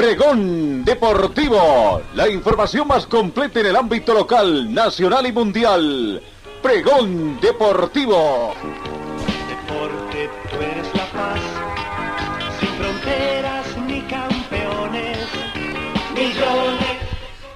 Pregón Deportivo, la información más completa en el ámbito local, nacional y mundial. Pregón Deportivo. Deporte, tú eres la paz, sin fronteras ni campeones, millones.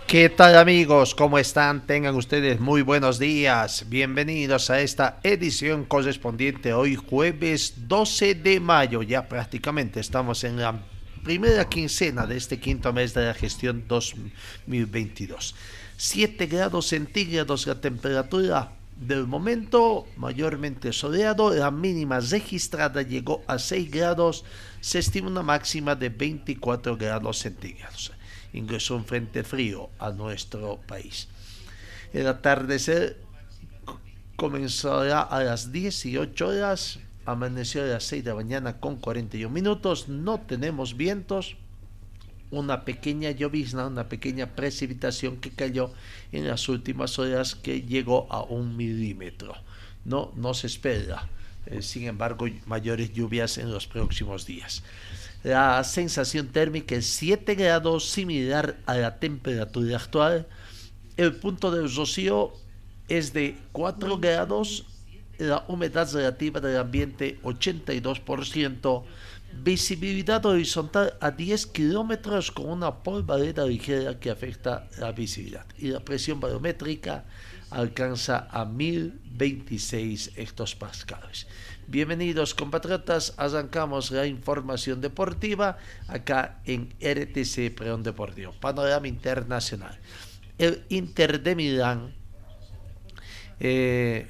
¿Qué tal amigos? ¿Cómo están? Tengan ustedes muy buenos días. Bienvenidos a esta edición correspondiente hoy jueves 12 de mayo. Ya prácticamente estamos en la primera quincena de este quinto mes de la gestión 2022. 7 grados centígrados la temperatura del momento, mayormente soleado, la mínima registrada llegó a 6 grados, se estima una máxima de 24 grados centígrados. Ingresó un frente frío a nuestro país. El atardecer comenzará a las 18 horas amaneció a las 6 de la mañana con 41 minutos, no tenemos vientos, una pequeña llovizna, una pequeña precipitación que cayó en las últimas horas que llegó a un milímetro. No, no se espera, eh, sin embargo, mayores lluvias en los próximos días. La sensación térmica es 7 grados, similar a la temperatura actual. El punto del rocío es de 4 grados la humedad relativa del ambiente 82%, visibilidad horizontal a 10 kilómetros con una polvareda ligera que afecta la visibilidad y la presión barométrica alcanza a 1026 hectopascales. Bienvenidos compatriotas, arrancamos la información deportiva acá en RTC Preón Deportivo, panorama internacional. El Inter de Milán eh,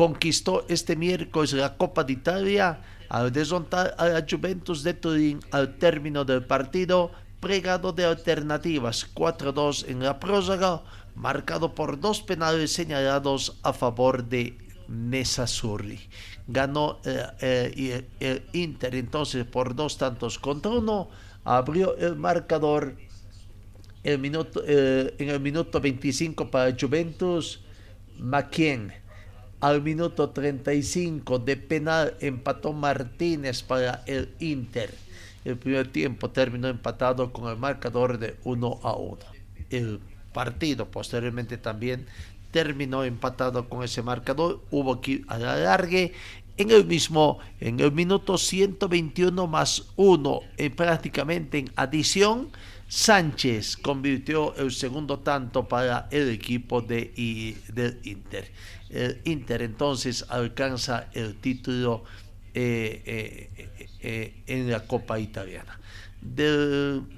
conquistó este miércoles la Copa de Italia al desmontar a Juventus de Turín al término del partido pregado de alternativas 4-2 en la prórroga, marcado por dos penales señalados a favor de Nessazzurri. Ganó eh, eh, el Inter entonces por dos tantos contra uno, abrió el marcador eh, en el minuto 25 para Juventus, Maquien al minuto 35 de penal empató Martínez para el Inter. El primer tiempo terminó empatado con el marcador de 1 a 1. El partido posteriormente también terminó empatado con ese marcador. Hubo que ir a en el mismo, en el minuto 121 más 1, eh, prácticamente en adición. Sánchez convirtió el segundo tanto para el equipo de, del Inter Inter entonces alcanza el título eh, eh, eh, en la Copa Italiana.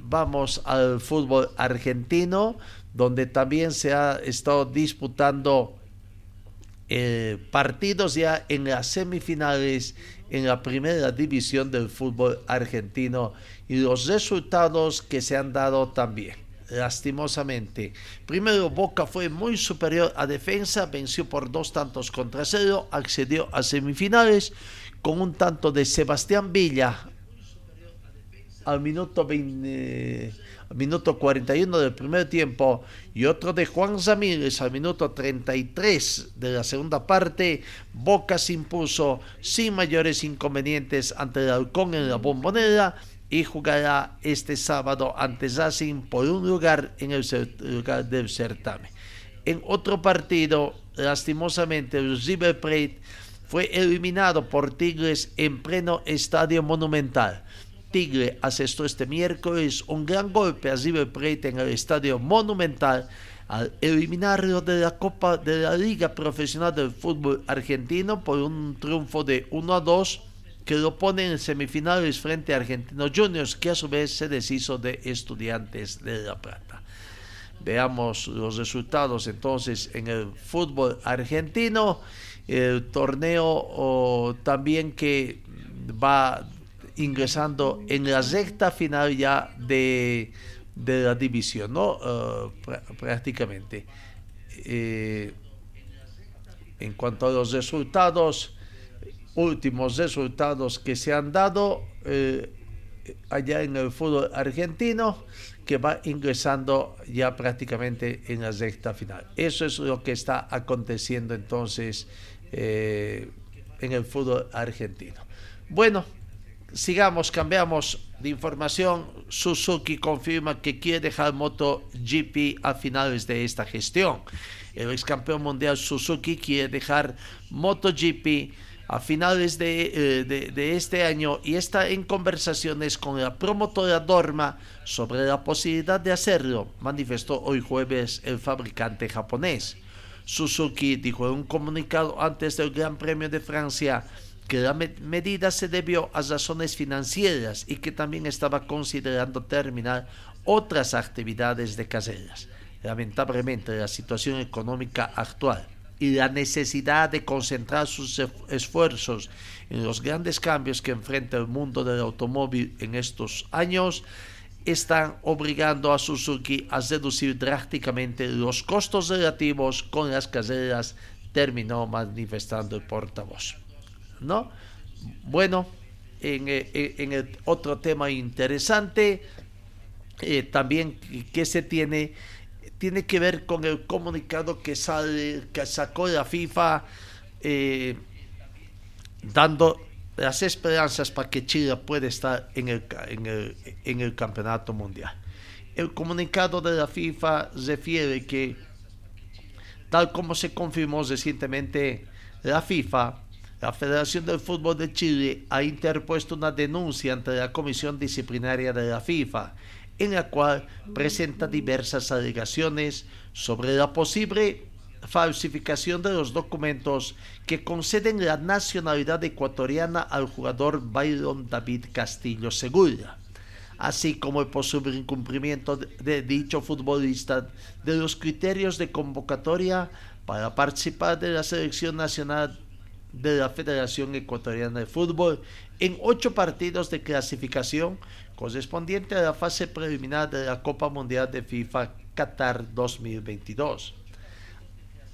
vamos al fútbol argentino, donde también se ha estado disputando partidos ya en las semifinales en la primera división del fútbol argentino y los resultados que se han dado también lastimosamente. Primero, Boca fue muy superior a defensa, venció por dos tantos contra cero, accedió a semifinales con un tanto de Sebastián Villa al minuto, 20, al minuto 41 del primer tiempo y otro de Juan Ramírez al minuto 33 de la segunda parte. Boca se impuso sin mayores inconvenientes ante el Halcón en la bombonera y jugará este sábado ante Racing por un lugar en el lugar del certamen. En otro partido, lastimosamente, el River Plate fue eliminado por Tigres en pleno estadio monumental. Tigre asestó este miércoles un gran golpe a River Plate en el estadio monumental al eliminarlo de la Copa de la Liga Profesional del Fútbol Argentino por un triunfo de 1 a 2 que lo pone en semifinales frente a Argentinos Juniors, que a su vez se deshizo de Estudiantes de La Plata. Veamos los resultados entonces en el fútbol argentino, el torneo también que va ingresando en la recta final ya de, de la división, ¿no? Eh, prácticamente. Eh, en cuanto a los resultados, últimos resultados que se han dado eh, allá en el fútbol argentino, que va ingresando ya prácticamente en la sexta final. Eso es lo que está aconteciendo entonces en el fútbol argentino. Bueno, sigamos, cambiamos de información. Suzuki confirma que quiere dejar MotoGP a finales de esta gestión. El ex campeón mundial Suzuki quiere dejar MotoGP a finales eh, de, este año y está en conversaciones con la promotora Dorma sobre la posibilidad de hacerlo, manifestó hoy jueves el fabricante japonés. Suzuki dijo en un comunicado antes del Gran Premio de Francia que la medida se debió a razones financieras y que también estaba considerando terminar otras actividades de carreras. Lamentablemente, la situación económica actual y la necesidad de concentrar sus esfuerzos en los grandes cambios que enfrenta el mundo del automóvil en estos años están obligando a Suzuki a reducir drásticamente los costos relativos con las carreras, terminó manifestando el portavoz. ¿no? Bueno, en, eh, eh, el otro tema interesante, eh, también que se tiene, tiene que ver con el comunicado que, sale, que sacó la FIFA dando las esperanzas para que Chile pueda estar en el, en el, en el campeonato mundial. El comunicado de la FIFA refiere que, tal como se confirmó recientemente, la FIFA la Federación del Fútbol de Chile ha interpuesto una denuncia ante la Comisión Disciplinaria de la FIFA, en la cual presenta diversas alegaciones sobre la posible falsificación de los documentos que conceden la nacionalidad ecuatoriana al jugador Byron David Castillo Segura, así como el posible incumplimiento de dicho futbolista de los criterios de convocatoria para participar de la selección nacional de la Federación Ecuatoriana de Fútbol en ocho partidos de clasificación correspondiente a la fase preliminar de la Copa Mundial de FIFA Qatar 2022.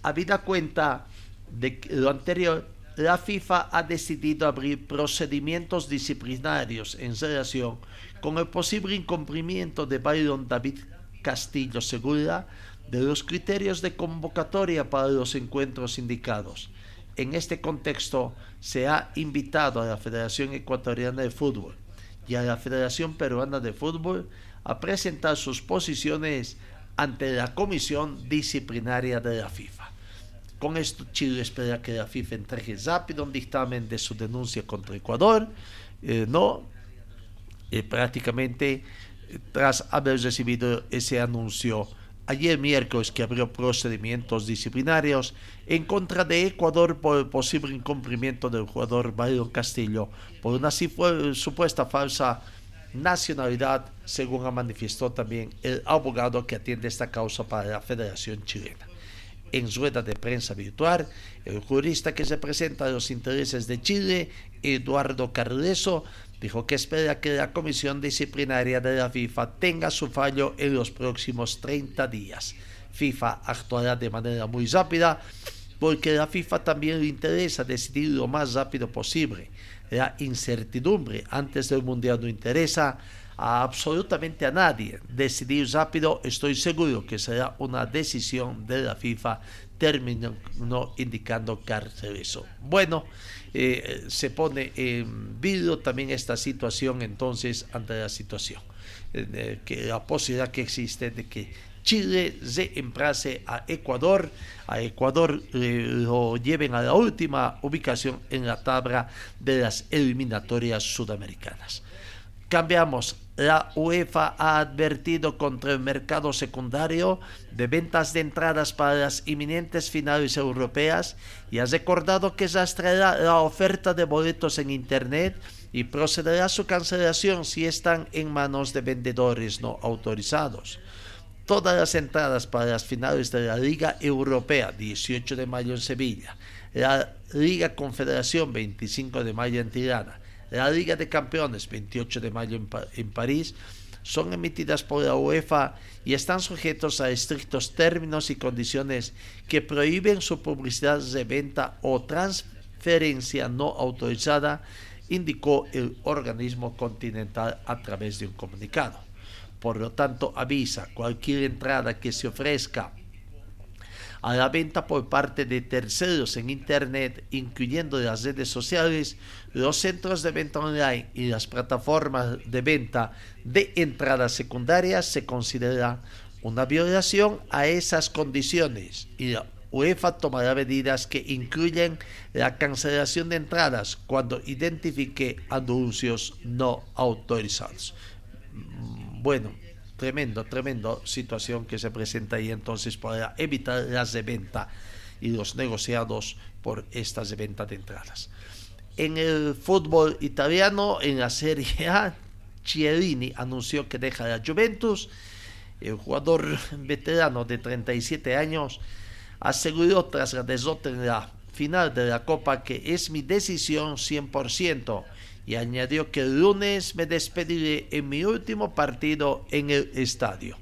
Habida cuenta de lo anterior, la FIFA ha decidido abrir procedimientos disciplinarios en relación con el posible incumplimiento de Byron David Castillo Segura de los criterios de convocatoria para los encuentros indicados en este contexto se ha invitado a la Federación Ecuatoriana de Fútbol y a la Federación Peruana de Fútbol a presentar sus posiciones ante la Comisión Disciplinaria de la FIFA. Con esto, Chile espera que la FIFA entregue rápido un dictamen de su denuncia contra Ecuador, eh, no eh, prácticamente tras haber recibido ese anuncio ayer miércoles que abrió procedimientos disciplinarios en contra de Ecuador por el posible incumplimiento del jugador Byron Castillo por una supuesta falsa nacionalidad, según ha manifestado también el abogado que atiende esta causa para la Federación Chilena. En rueda de prensa virtual, el jurista que representa los intereses de Chile, Eduardo Carleso, dijo que espera que la comisión disciplinaria de la FIFA tenga su fallo en los próximos 30 días. FIFA actuará de manera muy rápida porque a la FIFA también le interesa decidir lo más rápido posible. La incertidumbre antes del Mundial no interesa a absolutamente a nadie. Decidir rápido, estoy seguro que será una decisión de la FIFA, terminó indicando eso. Bueno, eh, se pone en vidrio también esta situación entonces ante la situación, eh, que la posibilidad que existe de que Chile reemplace a Ecuador, a Ecuador eh, lo lleven a la última ubicación en la tabla de las eliminatorias sudamericanas. Cambiamos la UEFA ha advertido contra el mercado secundario de ventas de entradas para las inminentes finales europeas y ha recordado que rastreará la oferta de boletos en Internet y procederá a su cancelación si están en manos de vendedores no autorizados. Todas las entradas para las finales de la Liga Europea, 18 de mayo en Sevilla, la Liga Confederación, 25 de mayo en Tirana, la Liga de Campeones, 28 de mayo en, París, son emitidas por la UEFA y están sujetos a estrictos términos y condiciones que prohíben su publicidad de venta o transferencia no autorizada, indicó el organismo continental a través de un comunicado. Por lo tanto, avisa cualquier entrada que se ofrezca a la venta por parte de terceros en Internet, incluyendo las redes sociales, los centros de venta online y las plataformas de venta de entradas secundarias, se considera una violación a esas condiciones y la UEFA tomará medidas que incluyen la cancelación de entradas cuando identifique anuncios no autorizados. Bueno, tremendo, tremendo situación que se presenta ahí entonces para evitar las de venta y los negociados por estas de venta de entradas. En el fútbol italiano, en la Serie A, Chiellini anunció que deja la Juventus. El jugador veterano de 37 años aseguró tras la derrota en la final de la Copa que es mi decisión 100% y añadió que el lunes me despediré en mi último partido en el estadio.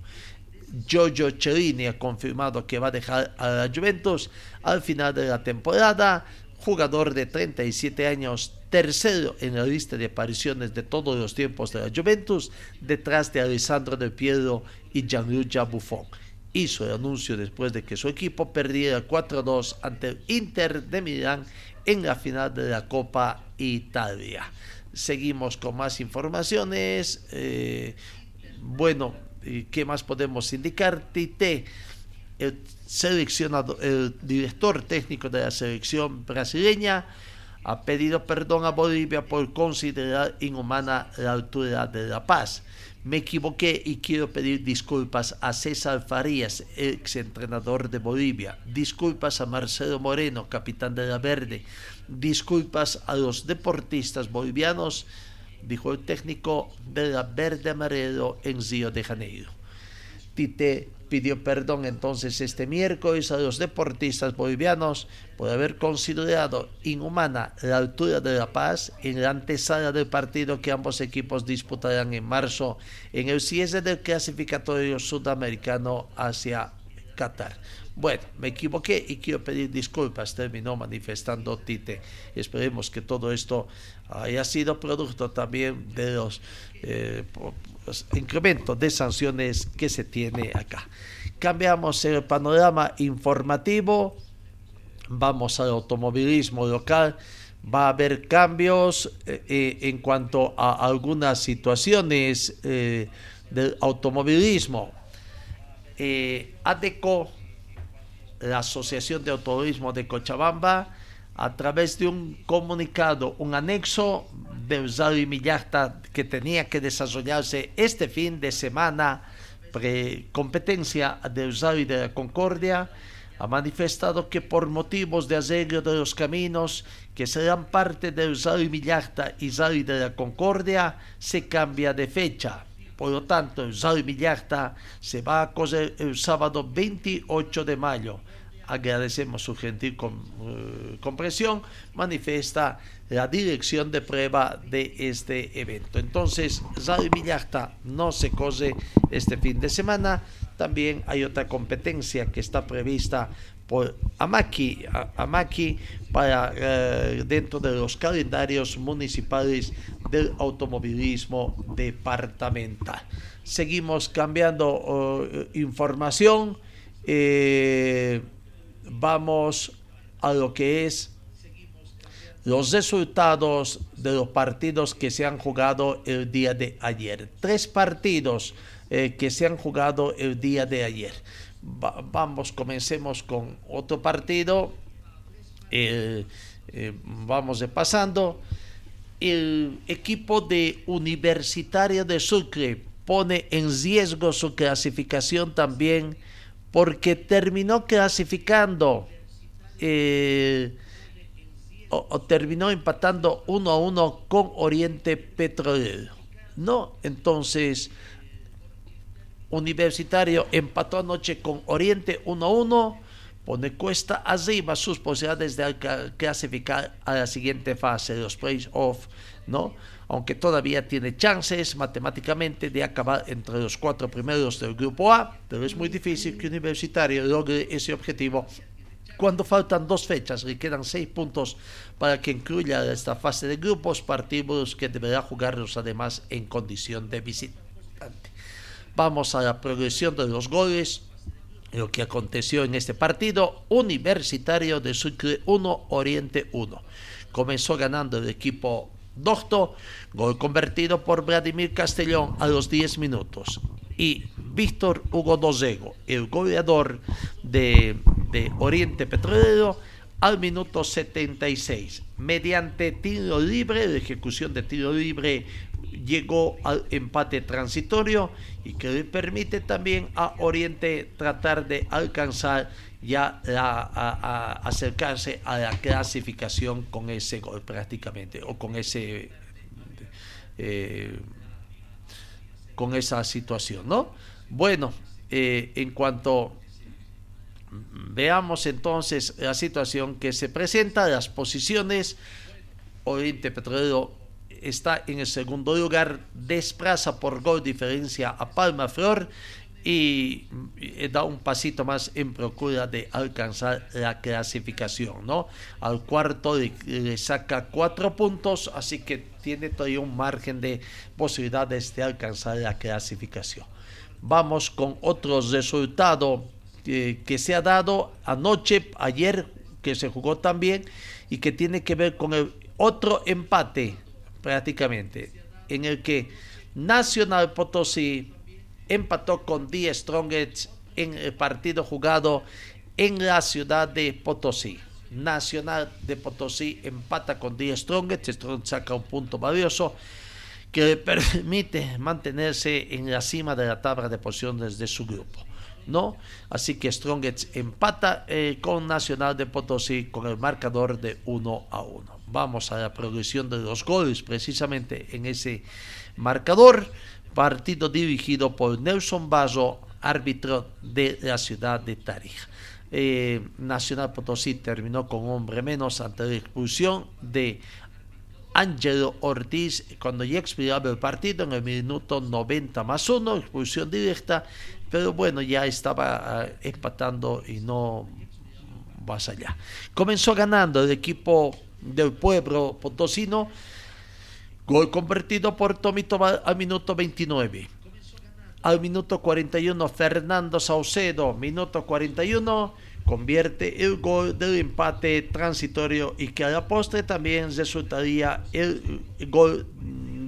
Giorgio Cellini ha confirmado que va a dejar a la Juventus al final de la temporada. Jugador de 37 años, tercero en la lista de apariciones de todos los tiempos de la Juventus, detrás de Alessandro Del Piero y Gianluca Buffon. Hizo el anuncio después de que su equipo perdiera 4-2 ante el Inter de Milán en la final de la Copa Italia. Seguimos con más informaciones. Eh, bueno, ¿qué más podemos indicar? Tite, el seleccionado, el director técnico de la selección brasileña, ha pedido perdón a Bolivia por considerar inhumana la altura de La Paz. Me equivoqué y quiero pedir disculpas a César Farías, ex entrenador de Bolivia. Disculpas a Marcelo Moreno, capitán de la Verde disculpas a los deportistas bolivianos, dijo el técnico Verde Amarelo en Río de Janeiro. Tite pidió perdón entonces este miércoles a los deportistas bolivianos por haber considerado inhumana la altura de La Paz en la antesala del partido que ambos equipos disputarán en marzo en el cierre del clasificatorio sudamericano hacia Qatar. Bueno, me equivoqué y quiero pedir disculpas, terminó manifestando Tite. Esperemos que todo esto haya sido producto también de los, eh, incrementos de sanciones que se tiene acá. Cambiamos el panorama informativo, vamos al automovilismo local. Va a haber cambios eh, eh, en cuanto a algunas situaciones del automovilismo. ADECO la Asociación de Autorismo de Cochabamba, a través de un comunicado, un anexo de Usado y Millarta que tenía que desarrollarse este fin de semana, pre competencia de Usado y de la Concordia, ha manifestado que por motivos de arreglo de los caminos que serán parte de Usado y Millarta y Usado de la Concordia, se cambia de fecha. Por lo tanto, el Sal Millarta se va a coser el sábado 28 de mayo. Agradecemos su gentil eh, comprensión, manifiesta la dirección de prueba de este evento. Entonces, Sal Millarta no se cose este fin de semana. También hay otra competencia que está prevista por Amaki, Amaki para eh, dentro de los calendarios municipales del automovilismo departamental. Seguimos cambiando oh, información. Eh, vamos a lo que es los resultados de los partidos que se han jugado el día de ayer. Tres partidos eh, que se han jugado el día de ayer vamos, comencemos con otro partido. Eh, vamos de pasando. El equipo de Universitario de Sucre pone en riesgo su clasificación también porque terminó clasificando eh, o, terminó empatando uno a uno con Oriente Petrolero. No, entonces Universitario empató anoche con Oriente 1-1, pone cuesta arriba sus posibilidades de clasificar a la siguiente fase, los playoffs, ¿no? aunque todavía tiene chances matemáticamente de acabar entre los cuatro primeros del grupo A, pero es muy difícil que Universitario logre ese objetivo cuando faltan dos fechas y quedan seis puntos para que incluya esta fase de grupos, partidos que deberá jugarlos además en condición de visitante. Vamos a la progresión de los goles. Lo que aconteció en este partido, Universitario de Sucre 1, Oriente 1. Comenzó ganando el equipo Docto, gol convertido por Vladimir Castellón a los 10 minutos. Y Víctor Hugo Dosego, el goleador de, Oriente Petrolero, al minuto 76. Mediante tiro libre, la ejecución de tiro libre llegó al empate transitorio y que le permite también a Oriente tratar de alcanzar ya a, acercarse a la clasificación con ese gol prácticamente o con ese eh, con esa situación no bueno eh, en cuanto veamos entonces la situación que se presenta las posiciones. Oriente Petrolero está en el segundo lugar desplaza por gol diferencia a Palma Flor y da un pasito más en procura de alcanzar la clasificación, ¿no? Al cuarto le, saca cuatro puntos, así que tiene todavía un margen de posibilidades de alcanzar la clasificación. Vamos con otro resultado que, que se ha dado anoche, ayer, que se jugó también y que tiene que ver con el otro empate prácticamente, en el que Nacional Potosí empató con Die Strongets en el partido jugado en la ciudad de Potosí. Nacional de Potosí empata con Die Strongets, Strongets saca un punto valioso que le permite mantenerse en la cima de la tabla de posiciones de su grupo. ¿no? Así que Strongets empata eh, con Nacional de Potosí con el marcador de 1 a 1. Vamos a la progresión de los goles precisamente en ese marcador partido dirigido por Nelson Bazo, árbitro de la ciudad de Tarija. Eh, Nacional Potosí terminó con hombre menos ante la expulsión de Ángelo Ortiz cuando ya expiraba el partido en el minuto 90 más 1, expulsión directa, pero bueno, ya estaba eh, empatando y no más allá. Comenzó ganando el equipo del pueblo potosino Gol convertido por Tomito al minuto 29. Al minuto 41, Fernando Saucedo, minuto 41, convierte el gol del empate transitorio y que a la postre también resultaría el gol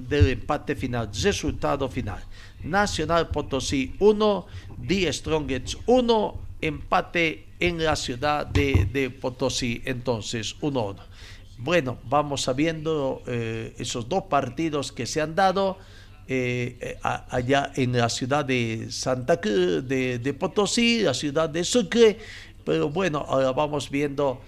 del empate final, resultado final. Nacional Potosí 1, Die Strongets 1, empate en la ciudad de, de Potosí, entonces 1-1. Bueno, vamos sabiendo eh, esos dos partidos que se han dado eh, eh, allá en la ciudad de Santa Cruz, de, Potosí, la ciudad de Sucre, pero bueno, ahora vamos viendo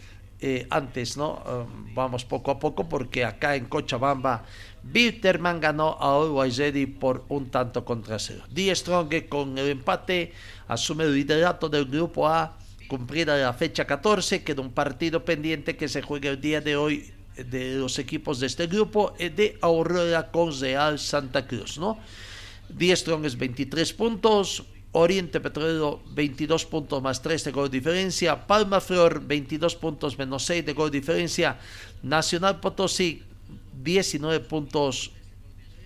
antes, ¿no? Um, vamos poco a poco porque acá en Cochabamba, Bitterman ganó a Always por un tanto contra cero. Die Strong con el empate asume el liderato del grupo A cumplida la fecha 14, queda un partido pendiente que se juega el día de hoy de los equipos de este grupo eh, de Aurora con Real Santa Cruz, ¿no? 10 Strong 23 puntos, Oriente Petrolero 22 puntos más 3 de gol diferencia, Palma Flor 22 puntos menos 6 de gol diferencia, Nacional Potosí 19 puntos,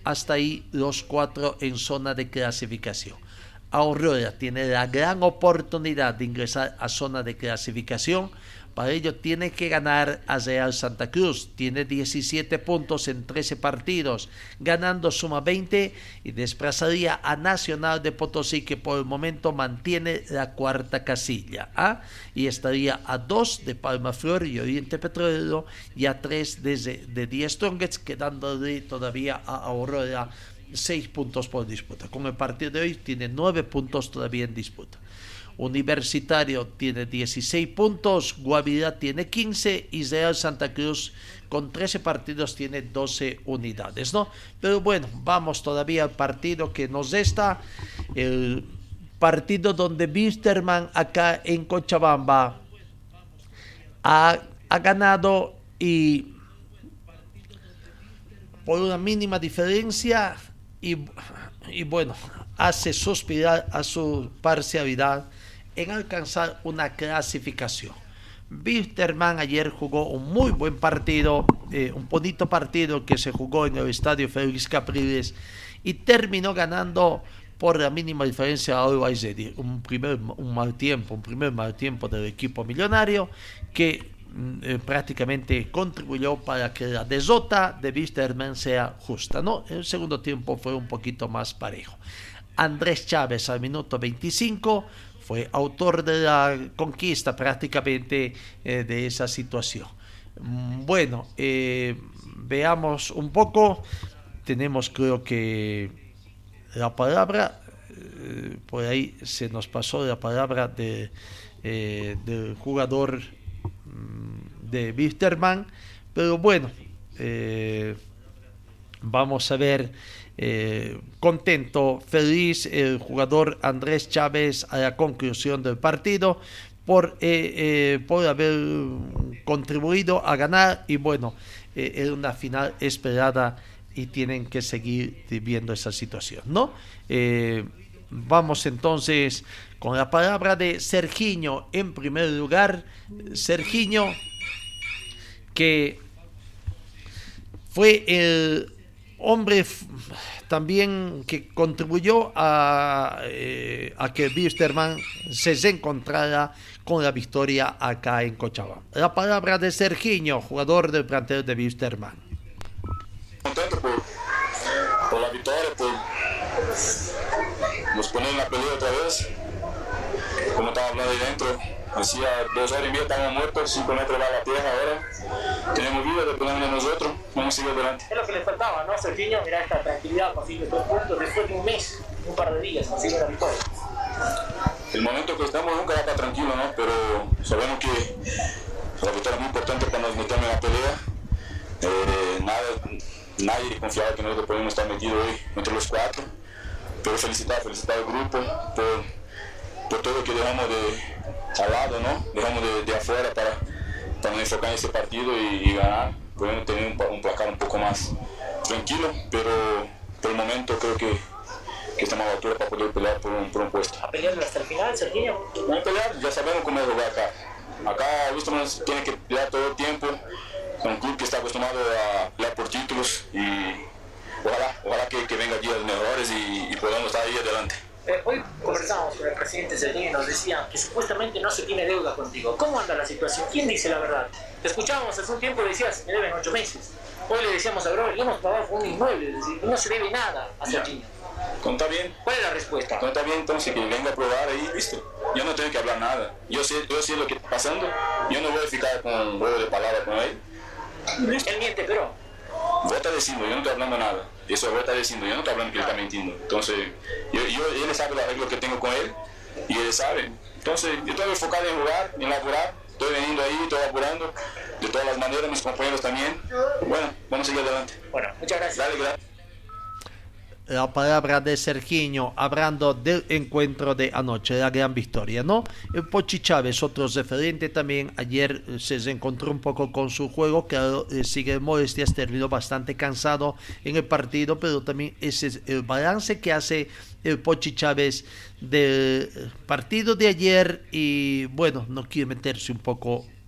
hasta ahí los cuatro en zona de clasificación. Aurora tiene la gran oportunidad de ingresar a zona de clasificación. Para ello tiene que ganar a Real Santa Cruz. Tiene 17 puntos en 13 partidos. Ganando suma 20 y desplazaría a Nacional de Potosí que por el momento mantiene la cuarta casilla. ¿ah? Y estaría a 2 de Palma Flor y Oriente Petrolero y a 3 desde de 10 Strongets quedándole todavía a Aurora 6 puntos por disputa. Con el partido de hoy tiene 9 puntos todavía en disputa. Universitario tiene 16 puntos, Guavirá tiene 15 y Real Santa Cruz con 13 partidos tiene 12 unidades, ¿no? Pero bueno, vamos todavía al partido que nos está, el partido donde Bisterman acá en Cochabamba ha, ha ganado y por una mínima diferencia y, bueno, hace suspirar a su parcialidad en alcanzar una clasificación. Wisterman ayer jugó un muy buen partido, eh, un bonito partido que se jugó en el estadio Félix Capriles y terminó ganando por la mínima diferencia a un primer mal tiempo, un primer mal tiempo del equipo millonario que eh, prácticamente contribuyó para que la desota de Wisterman sea justa, ¿no? El segundo tiempo fue un poquito más parejo. Andrés Chávez al minuto 25 fue autor de la conquista prácticamente eh, de esa situación. Mm, bueno, eh, veamos un poco. Tenemos creo que la palabra, por ahí se nos pasó la palabra de, del jugador mm, de Wisterman, pero bueno, vamos a ver eh, contento, feliz el jugador Andrés Chávez a la conclusión del partido por, eh, eh, por haber contribuido a ganar y bueno, es una final esperada y tienen que seguir viviendo esa situación, ¿no? vamos entonces con la palabra de Sergiño en primer lugar. Sergiño que fue el hombre también que contribuyó a, eh, a que Wisterman se encontrara con la victoria acá en Cochabamba. La palabra de Sergiño, jugador del plantel de Wisterman. Contento por, por, la victoria, por nos poner en la pelea otra vez, como estaba hablando ahí dentro Hacía dos horas y media estábamos muertos, cinco metros de la tierra ahora. Tenemos vida, dependemos de nosotros, vamos a seguir adelante. Es lo que le faltaba, ¿no? Sergiño, mira esta tranquilidad, consigue dos puntos después de un mes, un par de días, consigue la victoria. El momento que estamos nunca para tranquilo, ¿no? Pero sabemos que la victoria es muy importante para nos metemos en la pelea. Eh, nada, nadie confiaba que nosotros podíamos estar metidos hoy entre los cuatro. Pero felicitar, felicitar al grupo por, por todo lo que dejamos de al lado, ¿no? Dejamos de, de afuera para, para enfocar en ese partido y, y ganar. Podemos tener un, un, placar un poco más tranquilo, pero por el momento creo que, que estamos a la altura para poder pelear por un, por un puesto. ¿A pelear hasta el final, Sergio? Vamos a pelear, ya sabemos cómo es jugar acá. Acá Bustamante tiene que pelear todo el tiempo, es un club que está acostumbrado a pelear por títulos y ojalá, ojalá que, que venga días mejores y, y podamos estar ahí adelante. Eh, hoy conversamos con el presidente Sergio y nos decía que supuestamente no se tiene deuda contigo. ¿Cómo anda la situación? ¿Quién dice la verdad? Te escuchábamos hace un tiempo y decías, me deben ocho meses. Hoy le decíamos a Grover, le hemos pagado un inmueble, es decir, no se debe nada a Sergio. ¿Conta bien? ¿Cuál es la respuesta? Conta bien, entonces que venga a probar ahí, listo. Yo no tengo que hablar nada. Yo sé, yo sé lo que está pasando. Yo no voy a ficar con un juego de palabras con él. Él miente, pero vos estás diciendo, yo no estoy hablando nada. Eso vos estás diciendo, yo no estoy hablando que él está mintiendo. Entonces, yo, yo, él sabe los arreglos que tengo con él y él sabe. Entonces, yo estoy enfocado en jugar, en laburar. Estoy veniendo ahí, estoy apurando. De todas las maneras, mis compañeros también. Bueno, vamos a seguir adelante. Bueno, muchas gracias. Dale, gracias la palabra de Sergiño hablando del encuentro de anoche, la gran victoria, ¿no? El Pochi Chávez, otro referente también, ayer eh, se encontró un poco con su juego, claro, eh, sigue molestias, terminó bastante cansado en el partido, pero también ese es el balance que hace el Pochi Chávez del partido de ayer y bueno, no quiere meterse un poco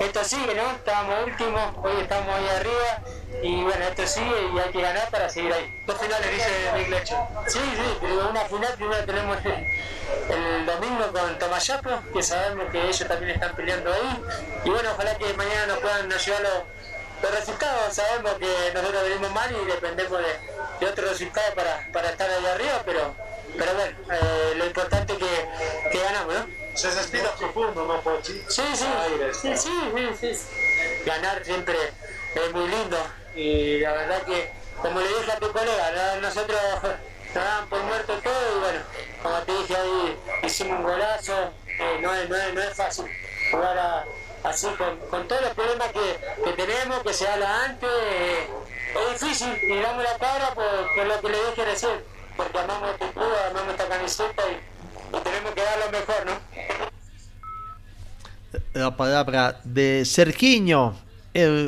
esto sigue, ¿no? Estábamos últimos, hoy estamos ahí arriba y bueno, esto sigue y hay que ganar para seguir ahí. Dos finales, dice Nick Sí, sí, pero una final primero tenemos el, domingo con Tomayapo, que sabemos que ellos también están peleando ahí. Y bueno, ojalá que mañana nos puedan nos llevar los, resultados. Sabemos que nosotros venimos mal y dependemos de, de otros resultados para, para estar ahí arriba, pero, pero bueno, eh, lo importante es que, que ganamos, ¿no? Se respira profundo, ¿no, Pochi? Sí, sí, sí, sí, sí, Ganar siempre es muy lindo. Y la verdad que como le dije a tu colega, nosotros nos daban por muerto todo y bueno, como te dije ahí, hicimos un golazo, eh, no, es, no, es, no es fácil jugar así con, con, todos los problemas que, que, tenemos, que se habla antes, eh, es difícil y damos la cara por, por, lo que le dije recién, porque amamos este club, amamos esta camiseta y tenemos que dar lo mejor, ¿no? La palabra de Sergiño,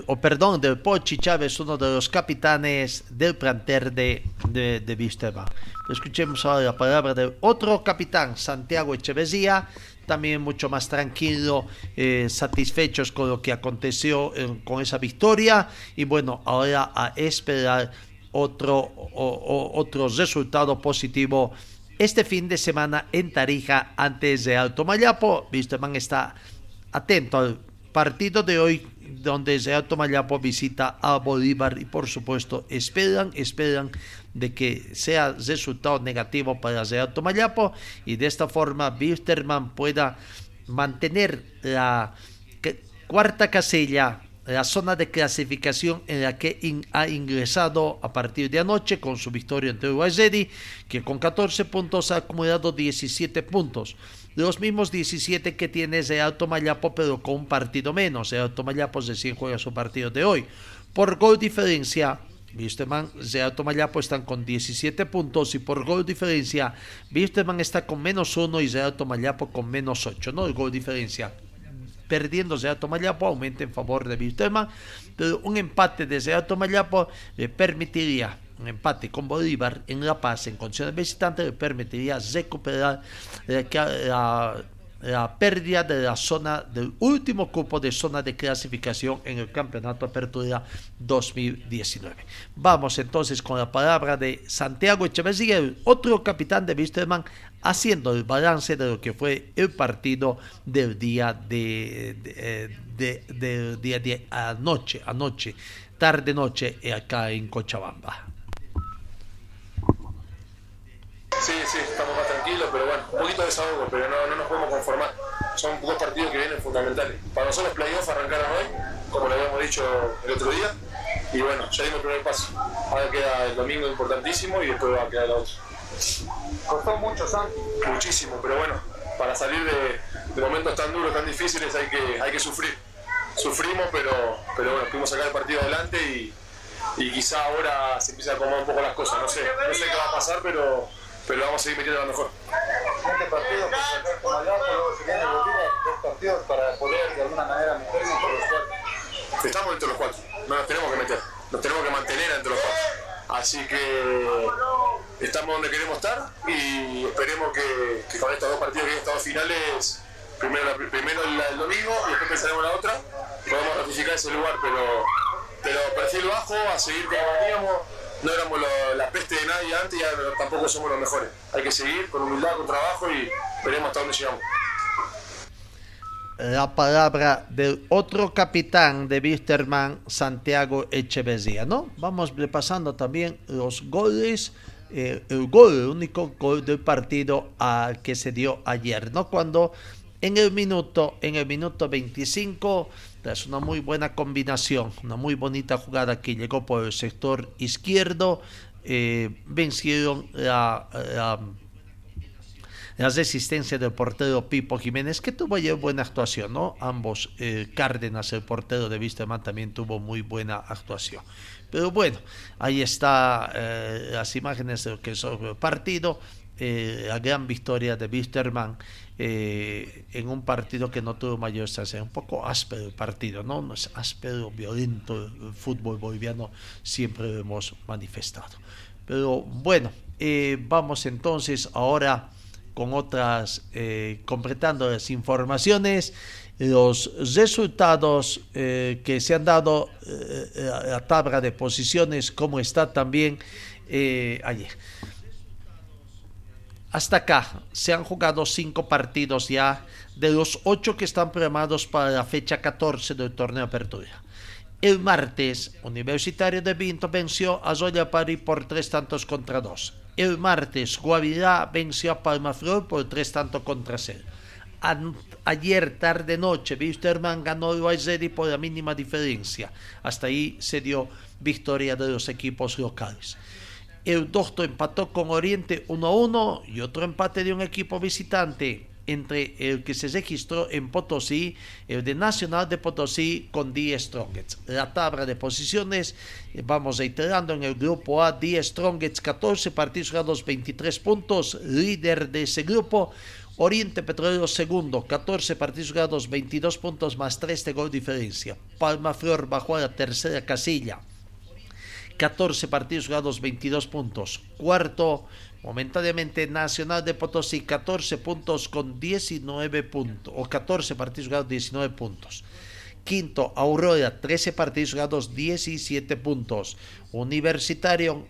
o perdón, del Pochi Chávez, uno de los capitanes del planter de, de, de Vistema. Escuchemos ahora la palabra de otro capitán, Santiago Echeverría, también mucho más tranquilo, eh, satisfechos con lo que aconteció con esa victoria y bueno, ahora a esperar otro, o, o, otro resultado positivo este fin de semana en Tarija antes de Alto Mayapo. Wisterman está atento al partido de hoy donde Alto Mayapo visita a Bolívar y por supuesto esperan, esperan de que sea resultado negativo para Alto Mayapo y de esta forma Wisterman pueda mantener la cuarta casilla la zona de clasificación en la que ha ingresado a partir de anoche con su victoria ante Uruguay que con 14 puntos ha acumulado 17 puntos los mismos 17 que tiene ese Alto Mayapo, pero con un partido menos. El Alto Mayapo recién juega su partido de hoy. Por gol diferencia, Wisterman y Alto Mayapo están con 17 puntos y por gol diferencia, Wisterman está con menos 1 y Alto Mayapo con menos 8, ¿no? El gol diferencia perdiendo Alto Mayapo aumenta en favor de pero un empate de Alto Mayapo le permitiría un empate con Bolívar en La Paz en condiciones visitantes le permitiría recuperar la, la, pérdida de la zona del último cupo de zona de clasificación en el Campeonato Apertura 2019. Vamos entonces con la palabra de Santiago Echeverría, otro capitán de Wisterman, haciendo el balance de lo que fue el partido del día de, de, de, de día de anoche, anoche, tarde noche acá en Cochabamba. Sí, sí, estamos más tranquilos, pero bueno, un poquito de desahogo, pero no, no nos podemos conformar. Son dos partidos que vienen fundamentales. Para nosotros playoffs arrancaron hoy, como lo habíamos dicho el otro día, y bueno, ya dimos el primer paso. Ahora queda el domingo importantísimo y después va a quedar el otro. Costó mucho, Santi. Muchísimo, pero bueno, para salir de, de, momentos tan duros, tan difíciles, hay que, hay que sufrir. Sufrimos, pero, pero bueno, pudimos sacar el partido adelante y, y quizá ahora se empiezan a acomodar un poco las cosas. No sé, no sé qué va a pasar, pero pero vamos a seguir metiendo lo mejor. Este partido, con Mayapo, luego se viene Bolívar, dos partidos para poder de alguna manera meternos por los cuatro. Estamos entre los cuatro, no nos tenemos que meter, nos tenemos que mantener entre los cuatro. Así que estamos donde queremos estar y esperemos que, que con estos dos partidos que han estado finales, primero, la, primero el, domingo y después pensaremos la otra, podamos ratificar ese lugar, pero, pero perfil bajo, a seguir como veníamos no éramos lo, la peste de nadie antes y ahora tampoco somos los mejores. Hay que seguir con humildad, con trabajo y veremos hasta dónde llegamos. La palabra del otro capitán de Wisterman, Santiago Echeverría, ¿no? Vamos repasando también los goles, eh, el gol, el único gol del partido al que se dio ayer, ¿no? Cuando en el minuto, en el minuto 25 es una muy buena combinación, una muy bonita jugada que llegó por el sector izquierdo. Eh, vencieron la, la, la, resistencia del portero Pipo Jiménez, que tuvo ayer buena actuación, ¿no? Ambos, eh, Cárdenas, el portero de Wisterman, también tuvo muy buena actuación. Pero bueno, ahí está eh, las imágenes de lo que el partido. Eh, la gran victoria de Wisterman eh, en un partido que no tuvo mayor estancia. Un poco áspero el partido, ¿no? no es áspero, violento, el fútbol boliviano siempre lo hemos manifestado. Pero bueno, eh, vamos entonces ahora con otras, eh, completando las informaciones, los resultados que se han dado, la tabla de posiciones, como está también ayer. Hasta acá se han jugado cinco partidos ya de los ocho que están programados para la fecha 14 del torneo Apertura. El martes, Universitario de Vinto venció a Zoya Pari por tres tantos contra dos. El martes, Guavirá venció a Palmaflor por tres tantos contra cero. Ayer tarde noche, Wisterman ganó el por la mínima diferencia. Hasta ahí se dio victoria de los equipos locales. El empató con Oriente 1-1 y otro empate de un equipo visitante entre el que se registró en Potosí, el de Nacional de Potosí con 10 Strongets. La tabla de posiciones, eh, vamos reiterando, en el grupo A, 10 Strongets, 14 partidos jugados, 23 puntos, líder de ese grupo. Oriente Petrolero segundo, 14 partidos jugados, 22 puntos más 3 de gol diferencia. Palma Flor bajó a la tercera casilla, 14 partidos jugados, 22 puntos. Cuarto, momentáneamente Nacional de Potosí, 14 puntos con 19 puntos, o 14 partidos jugados, 19 puntos. Quinto, Aurora, 13 partidos jugados, 17 puntos. Universitario,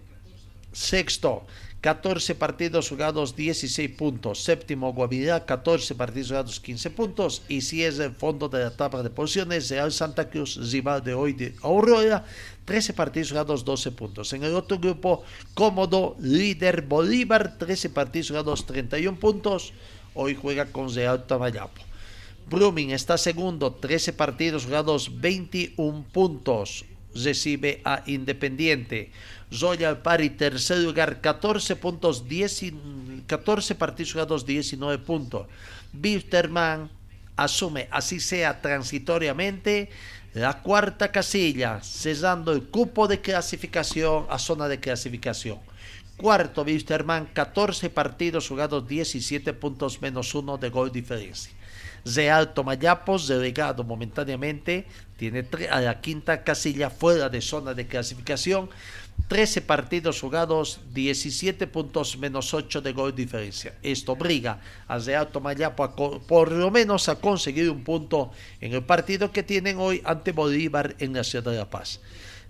sexto, 14 partidos jugados, 16 puntos. Séptimo, Guavirá, 14 partidos jugados, 15 puntos. Y si es el fondo de la tabla de posiciones, Real Santa Cruz, rival de hoy de Aurora, 13 partidos jugados, 12 puntos. En el otro grupo, cómodo, líder Bolívar, 13 partidos jugados, 31 puntos. Hoy juega con Real Tamayapo. Brumming está segundo, 13 partidos jugados, 21 puntos. Recibe a Independiente. Royal Party, tercer lugar, 14 puntos, 10, 14 partidos jugados, 19 puntos. Bisterman asume, así sea transitoriamente, la cuarta casilla, cesando el cupo de clasificación a zona de clasificación. Cuarto, Bisterman, 14 partidos jugados, 17 puntos menos 1 de gol diferencia. Real Tomayapos, delegado momentáneamente, tiene a la quinta casilla fuera de zona de clasificación 13 partidos jugados, 17 puntos menos 8 de gol diferencia. Esto obliga a Real Tomayapo a, por lo menos a conseguir un punto en el partido que tienen hoy ante Bolívar en la ciudad de La Paz.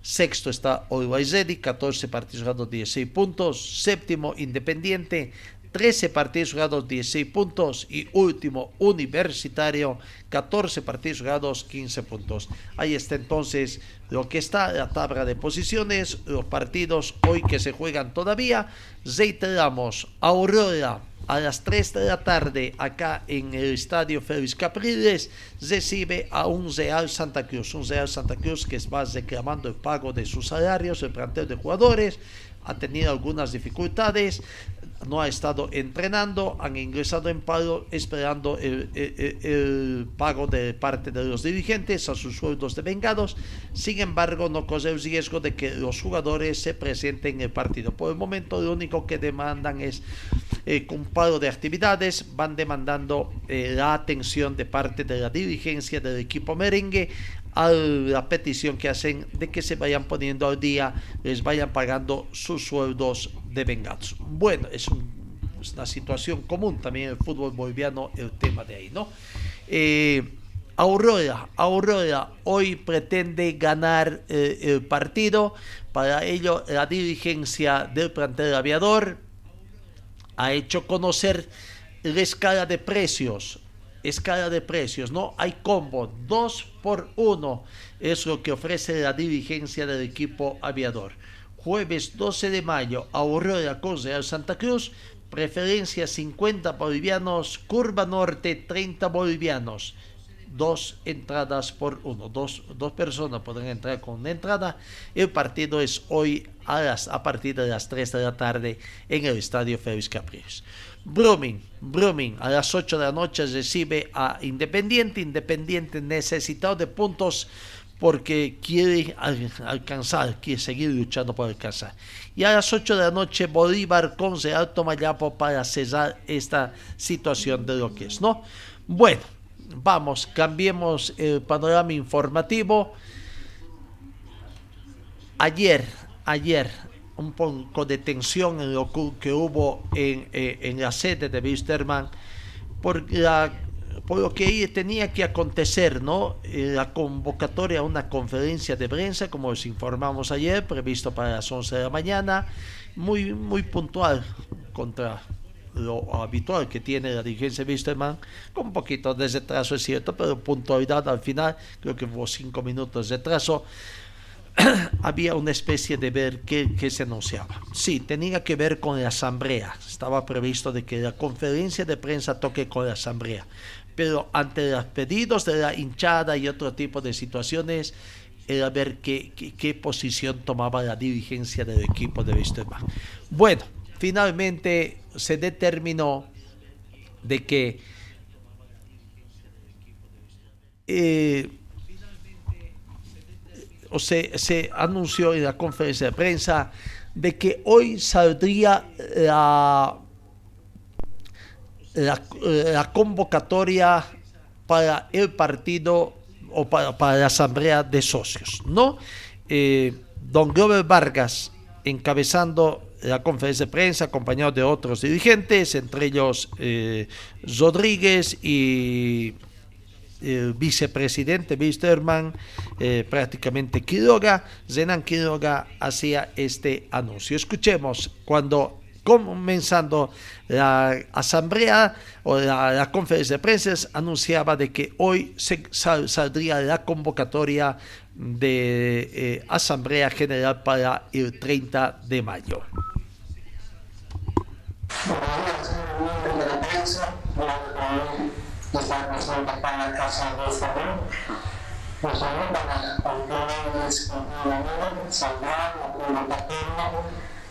Sexto está Ready, 14 partidos jugados, 16 puntos. Séptimo, Independiente, 13 partidos jugados, 16 puntos. Y último, Universitario, 14 partidos jugados, 15 puntos. Ahí está entonces lo que está la tabla de posiciones, los partidos hoy que se juegan todavía. Reiteramos, Aurora a las 3 de la tarde acá en el estadio Félix Capriles recibe a un Real Santa Cruz, un Real Santa Cruz que va reclamando el pago de sus salarios, el plantel de jugadores, ha tenido algunas dificultades, no ha estado entrenando, han ingresado en paro esperando el, pago de parte de los dirigentes a sus sueldos de vengados. Sin embargo, no corre el riesgo de que los jugadores se presenten en el partido. Por el momento, lo único que demandan es eh, un paro de actividades, van demandando eh, la atención de parte de la dirigencia del equipo merengue a la petición que hacen de que se vayan poniendo al día, les vayan pagando sus sueldos de vengados. Bueno, es, una situación común también en el fútbol boliviano el tema de ahí, ¿no? Eh, Aurora, Aurora hoy pretende ganar eh, el partido. Para ello, la dirigencia del plantel aviador ha hecho conocer la escala de precios escala de precios, ¿no? Hay combo, 2 por 1 es lo que ofrece la dirigencia del equipo aviador. Jueves 12 de mayo, Aurora con Real Santa Cruz, preferencia 50 bolivianos, curva norte 30 bolivianos. Dos entradas por uno, dos, dos personas pueden entrar con una entrada. El partido es hoy a, las, a partir de las 3 de la tarde en el Estadio Félix Capriles. Brumming, Brumming a las 8 de la noche recibe a Independiente, Independiente necesitado de puntos porque quiere alcanzar, quiere seguir luchando por alcanzar. Y a las 8 de la noche Bolívar con Real Tomayapo para cesar esta situación de lo que es, ¿no? Bueno, vamos, cambiemos el panorama informativo. Ayer, ayer un poco de tensión en lo que hubo en, eh, en la sede de Wisterman por, la, por lo que tenía que acontecer, ¿no? Eh, la convocatoria a una conferencia de prensa, como les informamos ayer, previsto para las 11 de la mañana, muy, muy puntual contra lo habitual que tiene la dirigencia de Wisterman, con un poquito de retraso, es cierto, pero puntualidad al final, creo que hubo cinco minutos de retraso había una especie de ver que, se anunciaba. Sí, tenía que ver con la asamblea. Estaba previsto de que la conferencia de prensa toque con la asamblea. Pero ante los pedidos de la hinchada y otro tipo de situaciones, era ver qué, qué, posición tomaba la dirigencia del equipo de Wisterman. Bueno, finalmente se determinó de que eh, o se, se anunció en la conferencia de prensa de que hoy saldría la, la, convocatoria para el partido o para, la asamblea de socios, ¿no? Eh, don Glover Vargas encabezando la conferencia de prensa acompañado de otros dirigentes, entre ellos eh, Rodríguez y el vicepresidente Wisterman, eh, prácticamente Quiroga, Zenan Quiroga hacía este anuncio. Escuchemos cuando comenzando la asamblea o la, conferencia de prensa anunciaba de que hoy se saldría la convocatoria de eh, asamblea general para el 30 de mayo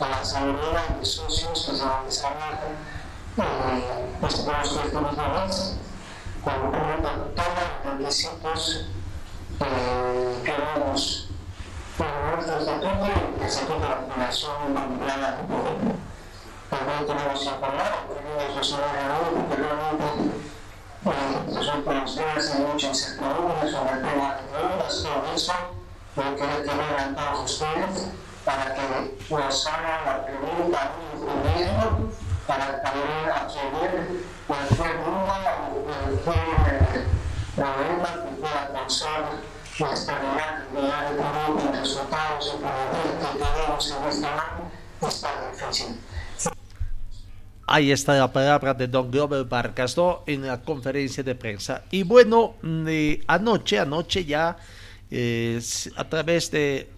la de la a la asamblea de socios que se realizará eh, después de estos días, con todos los requisitos eh, que vemos en nuestro estatuto y que se quede la fundación vinculada. También tenemos informado que viene José Manuel que realmente nosotros días hay mucha incertidumbre sobre el tema de deudas, todo eso, yo quiero tener a todos ustedes para que nos hagan la pregunta incluyendo para también acceder cualquier duda o cualquier problema que pueda causar nuestra realidad de resultados que tenemos en esta mano está difícil. Ahí está la palabra de don Glover Vargas en la conferencia de prensa. Y bueno, eh, anoche, anoche ya, eh, a través de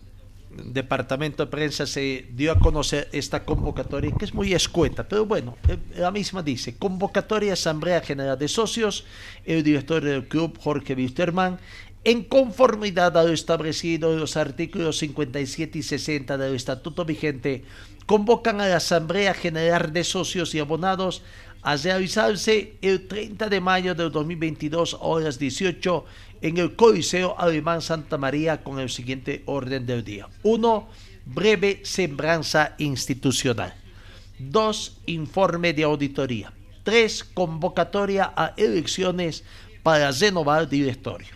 departamento de prensa se dio a conocer esta convocatoria que es muy escueta, pero bueno, eh, la misma dice, convocatoria Asamblea General de Socios, el director del club Jorge Wisterman, en conformidad a lo establecido en los artículos 57 y 60 del estatuto vigente convocan a la Asamblea General de Socios y Abonados a realizarse el 30 de mayo del 2022 horas 18 en el Coliseo Alemán Santa María con el siguiente orden del día. 1. Breve sembranza institucional. 2. Informe de auditoría. 3. Convocatoria a elecciones para renovar directorio.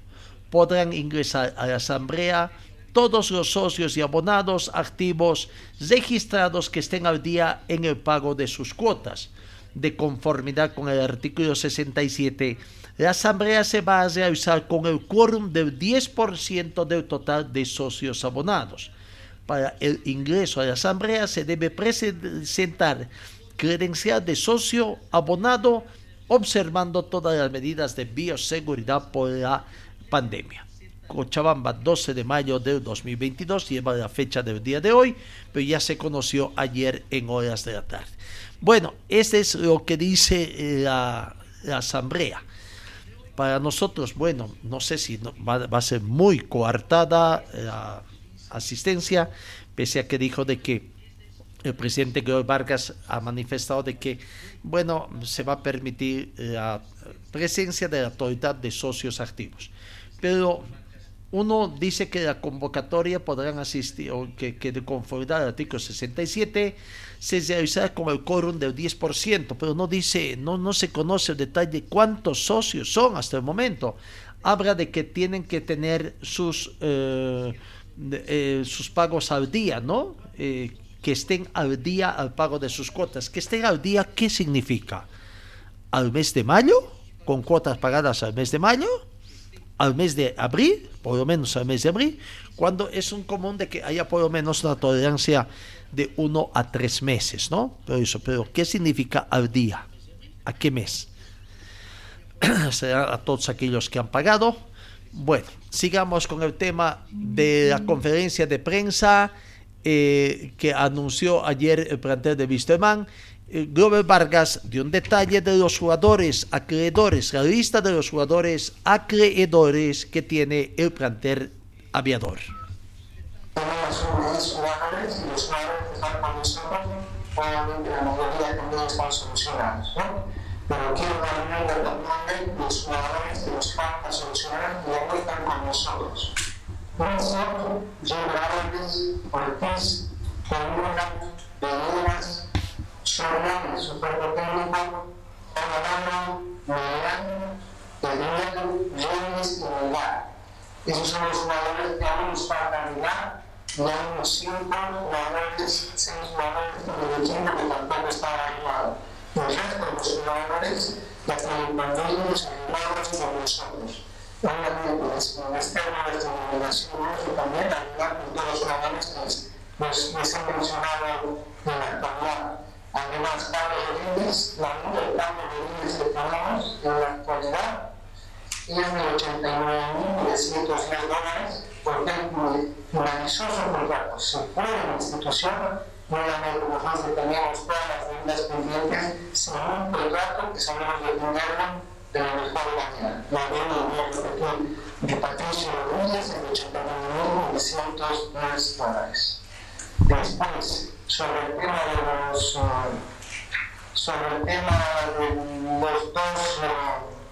Podrán ingresar a la Asamblea todos los socios y abonados activos registrados que estén al día en el pago de sus cuotas. De conformidad con el artículo 67, la asamblea se va a realizar con el quórum del 10% del total de socios abonados. Para el ingreso a la asamblea se debe presentar credencial de socio abonado observando todas las medidas de bioseguridad por la pandemia. Cochabamba 12 de mayo del 2022, lleva la fecha del día de hoy, pero ya se conoció ayer en horas de la tarde. Bueno, este es lo que dice eh, la, asamblea. Para nosotros, bueno, no sé si va, a ser muy coartada la asistencia, pese a que dijo de que el presidente Glover Vargas ha manifestado de que, bueno, se va a permitir la presencia de la autoridad de socios activos. Pero uno dice que la convocatoria podrán asistir, o que, de conformidad al artículo 67 se realizará con el quórum del 10%, pero no dice, no, no se conoce el detalle de cuántos socios son hasta el momento. Habla de que tienen que tener sus, eh, eh, sus pagos al día, ¿no? Eh, que estén al día al pago de sus cuotas. Que estén al día, ¿qué significa? ¿Al mes de mayo? ¿Con cuotas pagadas al mes de mayo? al mes de abril, por lo menos al mes de abril, cuando es un común de que haya por lo menos una tolerancia de uno a tres meses, ¿no? Pero eso, pero ¿qué significa al día? ¿A qué mes? Será a todos aquellos que han pagado, Bueno, sigamos con el tema de la conferencia de prensa eh, que anunció ayer el plantel de Wisterman. Eh, Glover Vargas dio un detalle de los jugadores acreedores, la lista de los jugadores acreedores que tiene el plantel aviador. Obviamente la mayoría también están solucionados, ¿no? Pero quiero terminar de también los jugadores que nos falta solucionar y están con nosotros. Nosotros, Gilberto, Ortiz, Coluna, Venegas, Sordan, su cuerpo técnico, Orlando, Mariano, Pedro, James y Melgar. Esos son los jugadores que aún nos faltan llegar y unos 5 jugadores, 6 jugadores del equipo que tampoco están arribados. El resto de los jugadores ya tienen banderos animados con nosotros. Obviamente, con este nuestra delegación también ayudar con todos los jugadores que les, les he mencionado en la actualidad. Además, Pablo Rodríguez, la única Pablo Rodríguez que tenemos en la actualidad es de 89.310 dólares él finalizó su contrato, se fue de la institución nuevamente nosotros teníamos todas las deudas pendientes sin un contrato que sabemos defenderlo de la mejor manera. La deuda de Patricio Rodríguez en 89.910 dólares. Después, sobre el tema de los, sobre el tema de los dos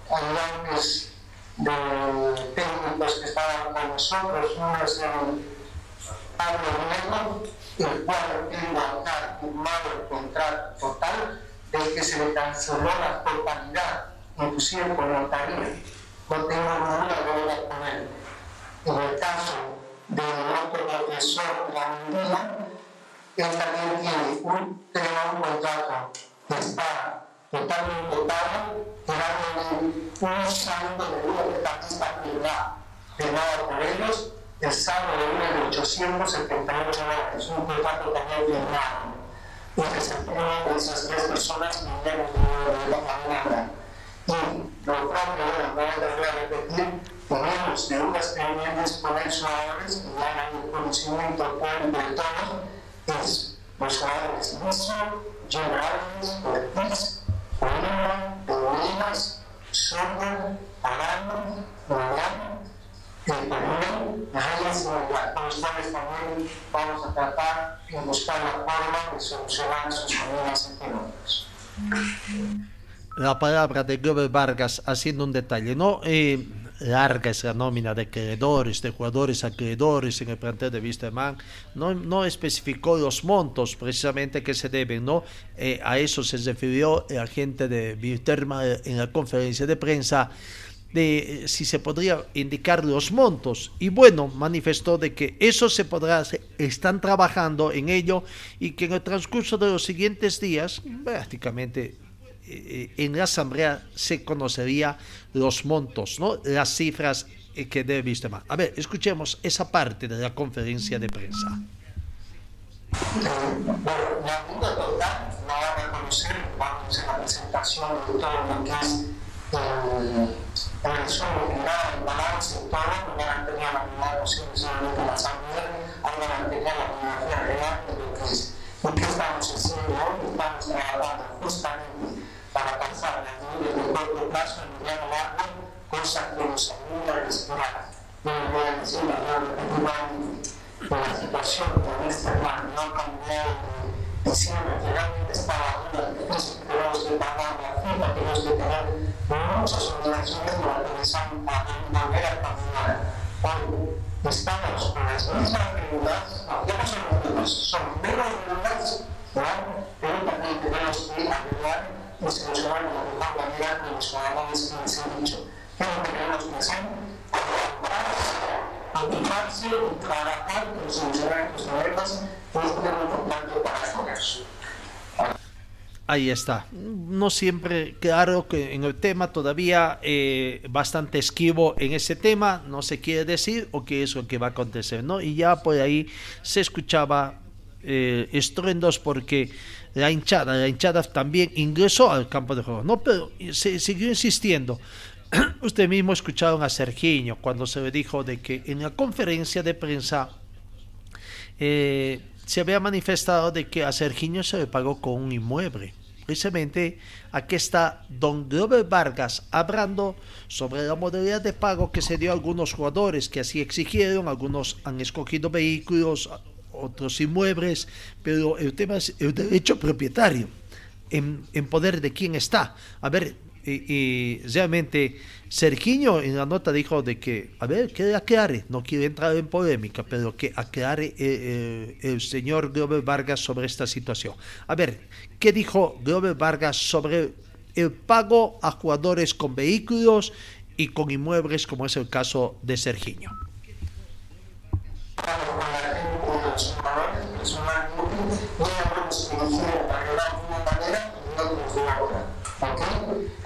ayudantes de técnicos que estaban con nosotros, uno es el Pablo Negro, el cual tengo acá firmado el contrato total del que se le canceló la totalidad, inclusive con notaría. No tengo ninguna deuda con él. En el caso del otro profesor Gandía, él también tiene un, un contrato que está totalmente pago, quedándole un saldo de que también está firmado, firmado por ellos el saldo de una de 878 dólares, un contrato también firmado, que se de esas tres personas vinieron de la mañana. Y lo propio, bueno, voy a repetir, tenemos deudas pendientes con esos jugadores que ya hay el conocimiento público de todos, es los jugadores Niso, Gerardes, Ortiz, A de. La palabra de Glover Vargas haciendo un detalle, ¿no? Eh, larga es la nómina de acreedores, de jugadores acreedores en el plantel de Wisterman, no, no especificó los montos precisamente que se deben, ¿no? Eh, a eso se refirió el agente de Wisterman en la conferencia de prensa de si se podría indicar los montos y bueno manifestó de que eso se podrá están trabajando en ello y que en el transcurso de los siguientes días prácticamente eh, en la asamblea se conocería los montos no las cifras eh, que debe visto más a ver escuchemos esa parte de la conferencia de prensa bueno, la la la es el solo mirar el balance todo, no mantenía la primera posibilidad de la asamblea, ahora mantenía la biografía real de lo que es. ¿Y qué estamos haciendo hoy? Para las niveles de corto plazo en mediano largo, cosa que nos ayuda a respirar. No me voy a decir efectivamente que la situación con este plan no cambió diciendo que realmente estaba una difícil, que tenemos que pagar la firma, tenemos que tener muchas obligaciones que organizan a volver a caminar. Hoy estamos con las mismas no son deudas, son menos deudas, pero también tenemos que ayudar y solucionar de la mejor manera con los ciudadanos que les he dicho. ¿Qué es lo que tenemos que hacer? Ocuparse y trabajar por solucionar estos problemas es muy importante para el comercio. Ahí está. No siempre, claro que en el tema todavía eh, bastante esquivo en ese tema, no se quiere decir o qué es lo que va a acontecer, ¿no? Y ya por ahí se escuchaba eh, estruendos porque la hinchada, la hinchada también ingresó al campo de juego, ¿no? Pero se siguió insistiendo. usted mismo escucharon a Sergiño cuando se le dijo de que en la conferencia de prensa eh, se había manifestado de que a Sergiño se le pagó con un inmueble. Precisamente aquí está don Glover Vargas hablando sobre la modalidad de pago que se dio a algunos jugadores que así exigieron, algunos han escogido vehículos, otros inmuebles, pero el tema es el derecho propietario, en, en poder de quién está. A ver, y, realmente Sergiño en la nota dijo de que, a ver, que aclare, no quiere entrar en polémica, pero que aclare eh, eh, el señor Glover Vargas sobre esta situación. A ver, ¿qué dijo Glover Vargas sobre el pago a jugadores con vehículos y con inmuebles, como es el caso de Sergiño? Los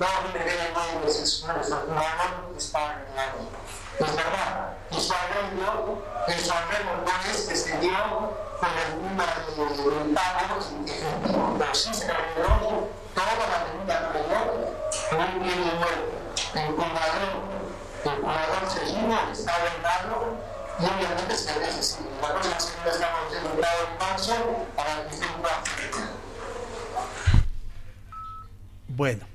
que manera ya están arreglados. Los que que que que. El es que se tema porque el teléfono de censura que se hablaba, no, deben no. Es verdad, es que se dio con alguna pago efectivo, pero sí se arregló toda la un bien nuevo. El el está arreglado y obviamente se. La próxima semana estamos haciendo un en marzo para que se Bueno,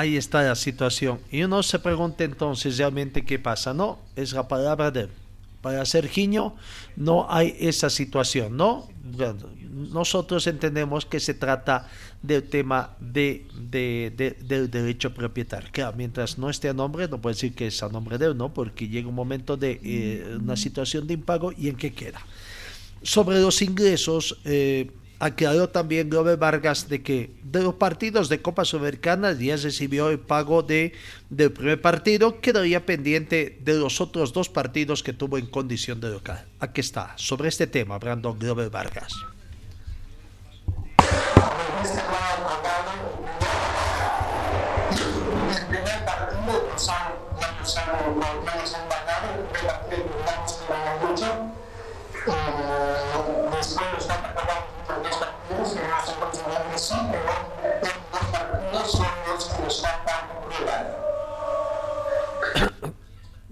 ahí está la situación. Y uno se pregunta entonces realmente qué pasa. No, es la palabra de. Para Sergiño no hay esa situación, ¿no? nosotros entendemos que se trata del tema de, del derecho propietario. Claro, mientras no esté a nombre, no puede decir que es a nombre de él, ¿no? Porque llega un momento de eh, una situación de impago y en qué queda. Sobre los ingresos, eh, aclaró también Glover Vargas de que de los partidos de Copa Sudamericana ya recibió el pago de, del primer partido, quedaría pendiente de los otros dos partidos que tuvo en condición de local. Aquí está, sobre este tema, Brandon Glover Vargas.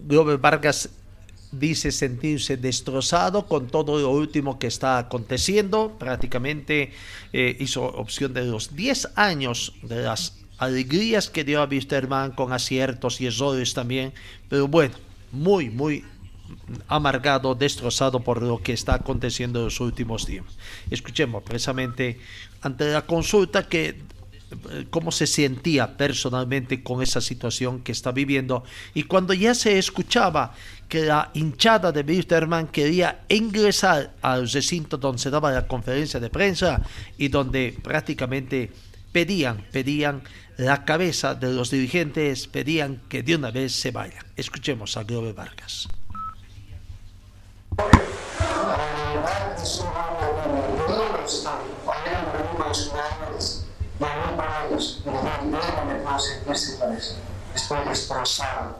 Glover Vargas dice sentirse destrozado con todo lo último que está aconteciendo. Prácticamente eh, hizo opción de los 10 años de las alegrías que dio a Wisterman con aciertos y errores también. Pero bueno, muy, muy amargado, destrozado por lo que está aconteciendo en los últimos días. Escuchemos precisamente ante la consulta que cómo se sentía personalmente con esa situación que está viviendo y cuando ya se escuchaba que la hinchada de Wisterman quería ingresar al recinto donde se daba la conferencia de prensa y donde prácticamente pedían, pedían la cabeza de los dirigentes, pedían que de una vez se vayan. Escuchemos a Globe Vargas. Estoy destrozado.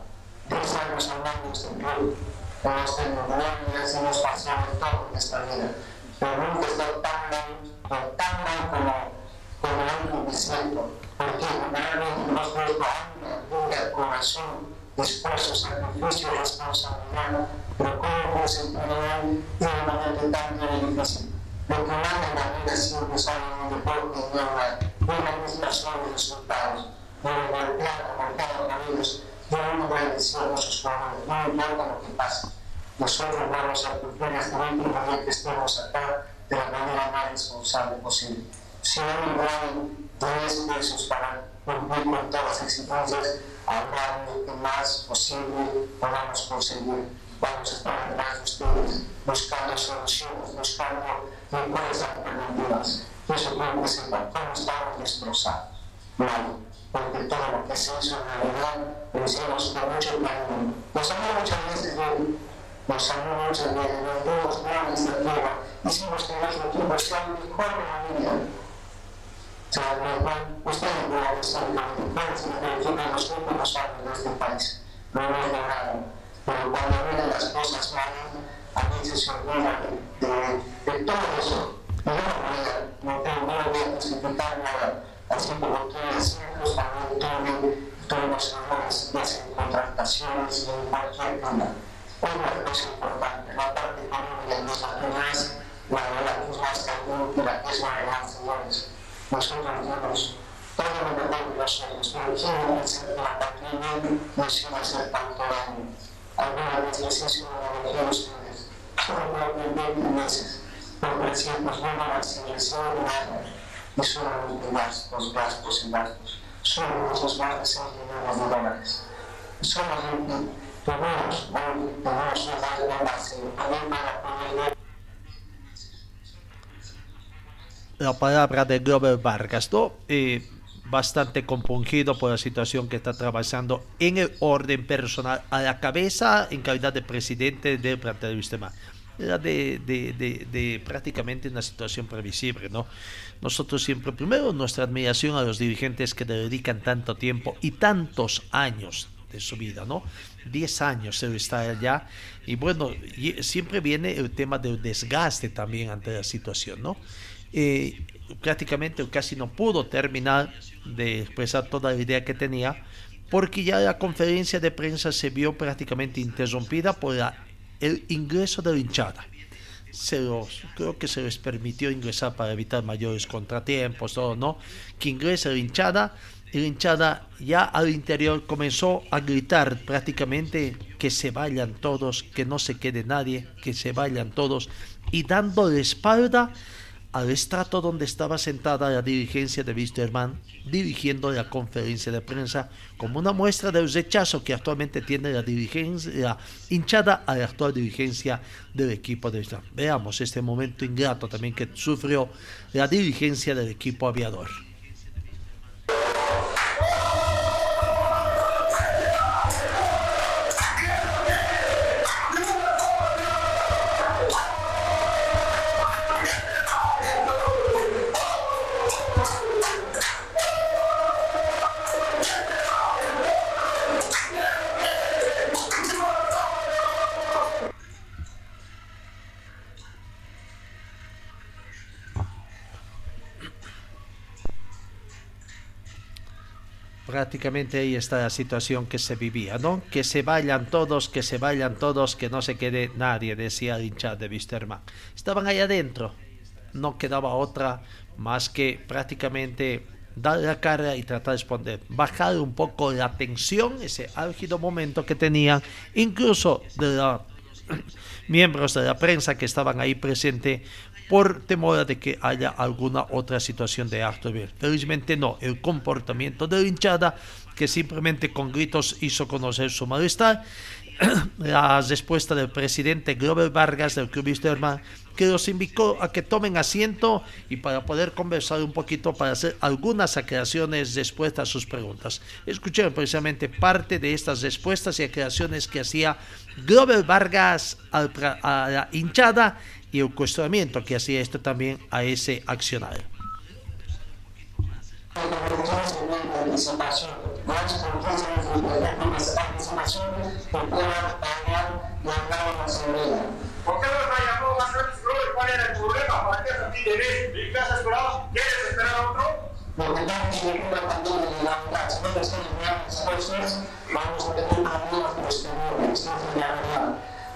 Diez años hablando este club. Hemos tenido grandes, hemos pasado todo en esta vida. Pero nunca estado tan mal, tan mal como, como hoy me siento. Porque realmente hemos puesto alma, vida, corazón, esfuerzo, sacrificio, responsabilidad. Pero cómo puedo hoy de una manera tan difícil. Lo que manda en la vida siempre sale en un deporte y no una misma son los resultados. No me golpean, golpean amigos. Yo no voy a decir a nuestros jugadores, no importa lo que pase. Nosotros vamos a cumplir hasta el último día que estemos acá de la manera más responsable posible. Si no dan 10 pesos para cumplir con todas las exigencias, habrá lo que más posible podamos conseguir. Vamos a estar detrás de ustedes buscando soluciones, buscando mejores alternativas. Eso creo que sepa cómo estamos destrozados. Mal. porque todo lo que se hizo en realidad lo hicimos con mucho cariño. Nos habló muchas veces de nos habló muchas veces de todos grandes de tierra. Hicimos que nuestro equipo sea mejor de la vida. O sea, lo ustedes puedan estar preocupados de que en los últimos años de este país no hemos logrado. Pero cuando ven las cosas malas, a veces se olvida de, de, de todo eso. Y no, no tengo no voy a justificar nada. Así como ustedes decimos, también todos los errores, en contrataciones y en cualquier cosa. Una cosa importante, la parte económica de nuestras personas, la verdad es más común que la la de las señores. Nosotros tenemos todo lo que tenemos los años, pero imagínense que la pandemia nos iba a hacer tanto daño. Alguna vez les hice una analogía a ustedes, solo por 20 meses, por 300 dólares sin recibo nada, y solo los gastos, gastos y gastos. Solo esos más de 6 millones de dólares. Solamente tenemos hoy, tenemos una base también para poder la palabra de Glover Vargas. Eh, bastante compungido por la situación que está atravesando en el orden personal a la cabeza en calidad de presidente del plantel de Sistema. Era de, prácticamente una situación previsible, ¿no? Nosotros siempre, primero, nuestra admiración a los dirigentes que dedican tanto tiempo y tantos años de su vida, ¿no? 10 años se está allá y bueno, siempre viene el tema del desgaste también ante la situación, ¿no? Eh, prácticamente casi no pudo terminar de expresar toda la idea que tenía porque ya la conferencia de prensa se vio prácticamente interrumpida por la, el ingreso de la hinchada. Se los, creo que se les permitió ingresar para evitar mayores contratiempos, todo, ¿no? Que ingresa la hinchada y la hinchada ya al interior comenzó a gritar prácticamente que se vayan todos, que no se quede nadie, que se vayan todos y dando la espalda al estrato donde estaba sentada la dirigencia de Wisterman dirigiendo la conferencia de prensa como una muestra del rechazo que actualmente tiene la dirigencia hinchada a la actual dirigencia del equipo de Wisterman. Veamos este momento ingrato también que sufrió la dirigencia del equipo aviador. Prácticamente ahí está la situación que se vivía, ¿no? Que se vayan todos, que se vayan todos, que no se quede nadie, decía el hincha de Wisterman. Estaban ahí adentro, no quedaba otra más que prácticamente dar la cara y tratar de responder, bajar un poco la tensión, ese álgido momento que tenían, incluso de los miembros de la prensa que estaban ahí presentes por temor de que haya alguna otra situación de acto de Felizmente no, el comportamiento de la hinchada que simplemente con gritos hizo conocer su malestar. La respuesta del presidente Glover Vargas del Club Wisterman que los invitó a que tomen asiento y para poder conversar un poquito, para hacer algunas aclaraciones después a sus preguntas. Escucharon precisamente parte de estas respuestas y aclaraciones que hacía Glover Vargas a la hinchada y el cuestionamiento que hacía esto también a ese accionario. ¿Por qué no ¿Cuál era el problema? ¿Para qué qué has esperado? ¿Quieres esperar otro? Porque estamos en una pandemia de la verdad. Si no te están enviando esfuerzos, vamos a tener problemas posteriores. Esa.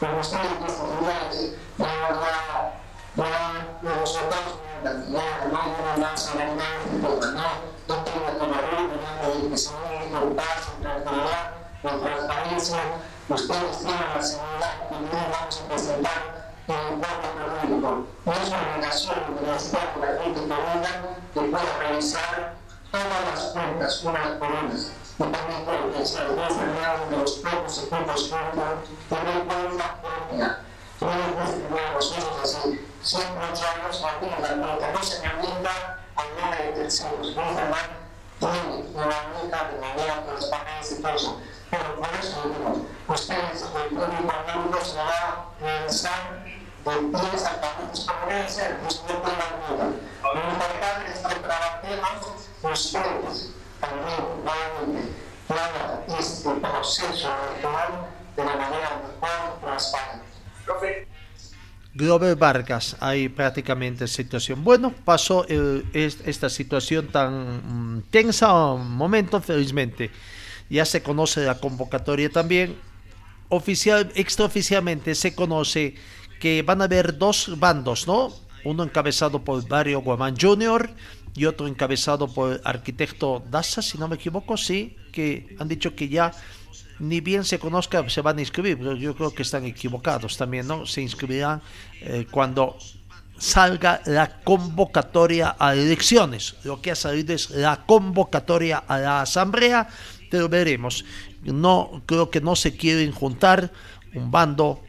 Ustedes, las autoridades, la verdad, los resultados no, no, no, no, no, no, no tengo que morir, no, no, que se muere, no, de paz, de tranquilidad, de transparencia. Ustedes tienen la seguridad que no vamos a presentar en el cuarto jurídico. No es una obligación que necesitamos la gente que venga, que pueda revisar todas las cuentas, unas por unas. Y también se de los equipos juntos, tener cuenta propia. Yo no los así, siempre echamos la no se me aumenta alguna de no normal, tiene una de manera que los y. Pero por eso digo, ustedes, el público amigo se va a de pies a cabezas ser, pues no tengan duda. Lo importante es que trabajemos ustedes también nuevamente todo este proceso de la manera mejor transparente. Glover Vargas, hay prácticamente situación. Bueno, pasó el, esta situación tan mm, tensa un momento, felizmente. Ya se conoce la convocatoria también. Oficial, extraoficialmente se conoce que van a haber dos bandos, ¿no? Uno encabezado por Mario Guamán Jr. y otro encabezado por arquitecto Daza, si no me equivoco, sí, que han dicho que ya ni bien se conozca se van a inscribir, pero yo creo que están equivocados también, ¿no? Se inscribirán eh, cuando salga la convocatoria a elecciones. Lo que ha salido es la convocatoria a la asamblea, pero veremos. No creo que no se quieren juntar un bando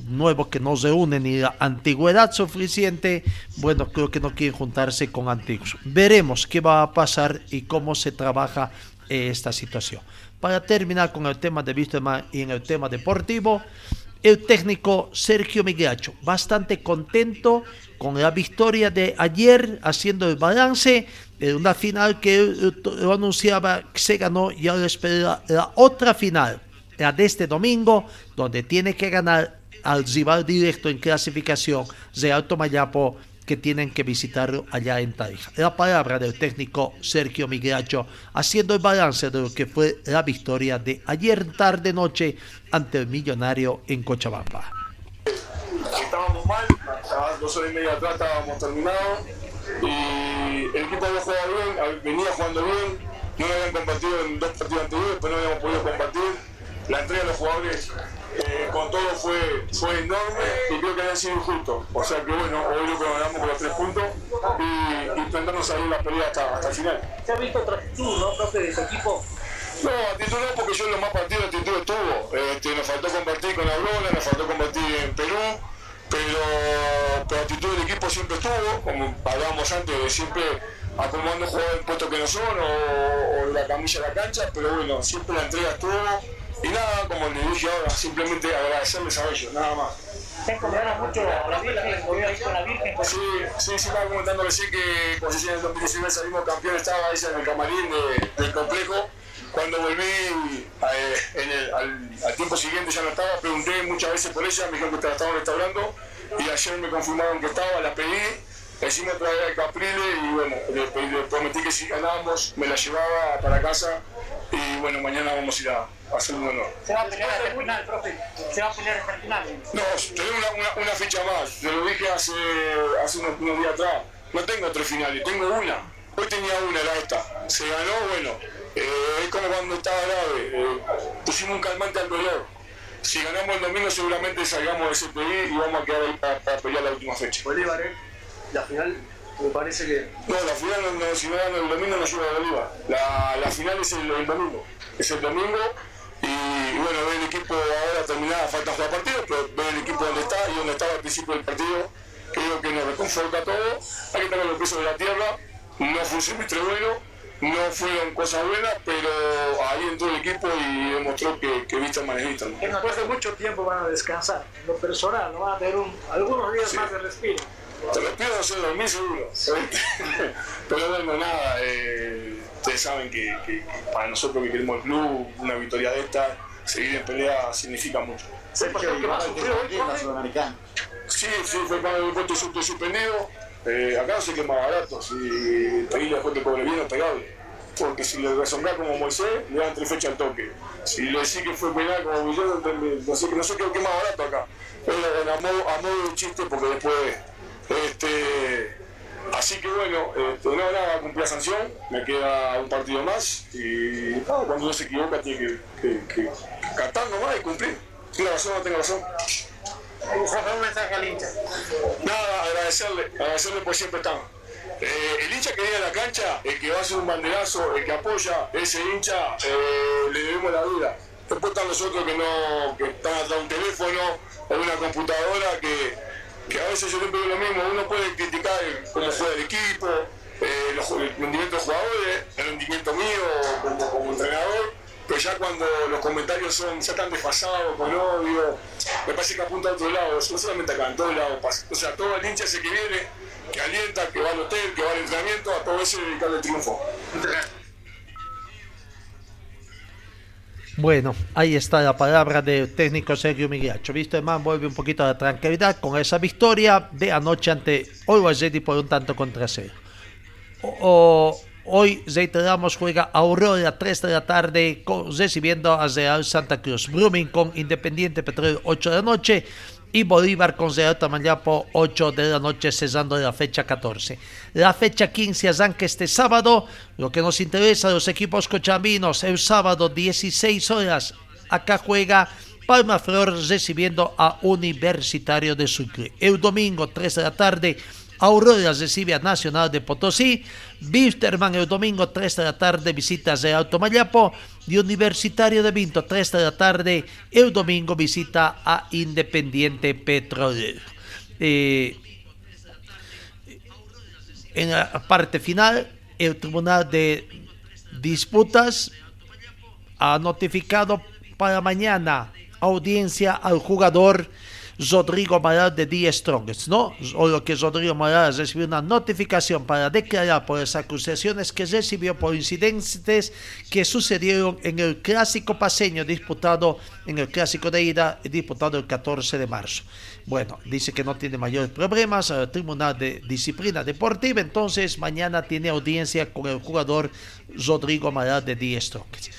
nuevo que no se une ni la antigüedad suficiente, bueno, creo que no quieren juntarse con antiguos. Veremos qué va a pasar y cómo se trabaja esta situación. Para terminar con el tema de Víctima y en el tema deportivo, el técnico Sergio Migracho, bastante contento con la victoria de ayer, haciendo el balance de una final que lo anunciaba que se ganó y ahora espera la otra final, la de este domingo, donde tiene que ganar al rival directo en clasificación de Alto Mayapo que tienen que visitarlo allá en Tarija. La palabra del técnico Sergio Migracho haciendo el balance de lo que fue la victoria de ayer tarde noche ante el millonario en Cochabamba. Estábamos mal, a dos horas y media atrás estábamos terminados y el equipo había jugado bien, venía jugando bien, no lo habían en dos partidos anteriores, pero no habíamos podido compartir. La entrega de los jugadores eh, con todo fue, fue enorme y creo que había sido injusto. O sea que bueno, hoy lo ganamos con los tres puntos y intentando salir la pelea hasta, hasta el final. ¿Se ha visto otra actitud, no, profe, de su equipo? No, actitud no, porque yo en los más partidos actitud estuvo. Este, nos faltó compartir con Aurora, nos faltó compartir en Perú, pero, pero actitud del equipo siempre estuvo, como hablábamos antes, de siempre acomodando jugadores en puestos que no son o, o la camilla de la cancha, pero bueno, siempre la entrega estuvo y nada, como le dije ahora, simplemente agradecerles a ellos, nada más. ¿Se mucho a la Virgen? con la Virgen? Sí, sí, sí, estaba comentando recién que cuando en el 2019 salimos campeón, estaba ahí en el camarín del complejo. Cuando volví eh, en el, al, tiempo siguiente ya no estaba, pregunté muchas veces por ella, me dijeron que estaba restaurando y ayer me confirmaron que estaba, la pedí, la hicimos traer al Caprile y bueno, le, prometí que si ganábamos me la llevaba para casa y bueno, mañana vamos a ir a, hacer un honor. ¿Se va a pelear hasta el final, profe? ¿Se va a pelear hasta el final? No, tengo una, una, una ficha más. Te lo dije hace, hace unos, unos, días atrás. No tengo tres finales, tengo una. Hoy tenía una, era esta. Se ganó, bueno. Eh, es como cuando estaba grave. Eh, pusimos un calmante al dolor. Si ganamos el domingo seguramente salgamos de ese país y vamos a quedar ahí para, para pelear la última fecha. Bolívar, ¿eh? La final me parece que... No, la final, no, si no gano el domingo no lleva a Bolívar. La, la final es el, el domingo. Es el domingo y bueno, ver el equipo ahora terminada, falta jugar partidos, pero ver el equipo donde está y donde estaba al principio del partido, creo que nos reconforta todo. Hay que tener los pisos de la tierra, no fue un semestre bueno, no fueron cosas buenas, pero ahí entró el equipo y demostró que, que viste manejista. ¿no? Después de mucho tiempo van a descansar, en lo personal, no van a tener un, algunos días más de respiro. Te respiro hacer dormir seguro. pero bueno, nada. Eh, ustedes saben que, que, para nosotros que queremos el club, una victoria de esta, seguir en pelea significa mucho. ¿Se que más sufrió hoy la Sudamericana? Sí, sí, fue cuando el puesto estoy suspendido. Eh, acá no sé qué es más barato, si pedirle después que cobre bien o pegable. Porque si le resonás como Moisés, le dan tres fechas al toque. Si le decís que fue penal como Villero, no sé, no sé qué es más barato acá. Pero a modo, a modo de chiste, porque después este, Así que bueno, este, no, nada, cumplí la sanción, me queda un partido más y no, cuando uno se equivoca tiene que, que, que cantar nomás y cumplir. Tiene razón, no tengo razón. un mensaje al hincha. Nada, agradecerle, agradecerle por siempre estar. Eh, el hincha que viene a la cancha, el que va a hacer un banderazo, el que apoya, ese hincha, eh, le debemos la vida. Después están nosotros que no, que están atrás de un teléfono o una computadora que, que a veces yo siempre digo lo mismo, uno puede criticar cómo juega el equipo, eh, el rendimiento de jugadores, el rendimiento mío como, como entrenador, pero ya cuando los comentarios son ya están desfasados, con odio, me parece que apunta a otro lado, no solamente acá, en todos lados pasa. O sea, todo el hincha ese que viene, que alienta, que va al hotel, que va al entrenamiento, a todo eso dedicarle el triunfo. Bueno, ahí está la palabra del técnico Sergio Migliaccio. Visto hermano, vuelve un poquito de tranquilidad con esa victoria de anoche ante Always Ready por un tanto contra cero. O- hoy reiteramos juega Aurora 3 de la tarde con- recibiendo a Real Santa Cruz. Blooming con Independiente Petróleo 8 de la noche y Bolívar con Real Tamayapo 8 de la noche cesando la fecha 14. La fecha 15 arranca este sábado. Lo que nos interesa los equipos cochambinos el sábado 16 horas. Acá juega Palma Flor recibiendo a Universitario de Sucre. El domingo 3 de la tarde Aurora recibe a Nacional de Potosí. Bisterman el domingo 3 de la tarde visita a Real Tomayapo. Y Universitario de Vinto 3 de la tarde el domingo visita a Independiente Petrolero. Eh, en la parte final, el Tribunal de Disputas ha notificado para mañana audiencia al jugador Rodrigo Maral de The Strongest, ¿no? O lo que Rodrigo Maral recibió una notificación para declarar por las acusaciones que recibió por incidentes que sucedieron en el clásico paseño disputado en el clásico de ida disputado el 14 de marzo. Bueno, dice que no tiene mayores problemas al Tribunal de Disciplina Deportiva, entonces mañana tiene audiencia con el jugador Rodrigo Maral de The Strongest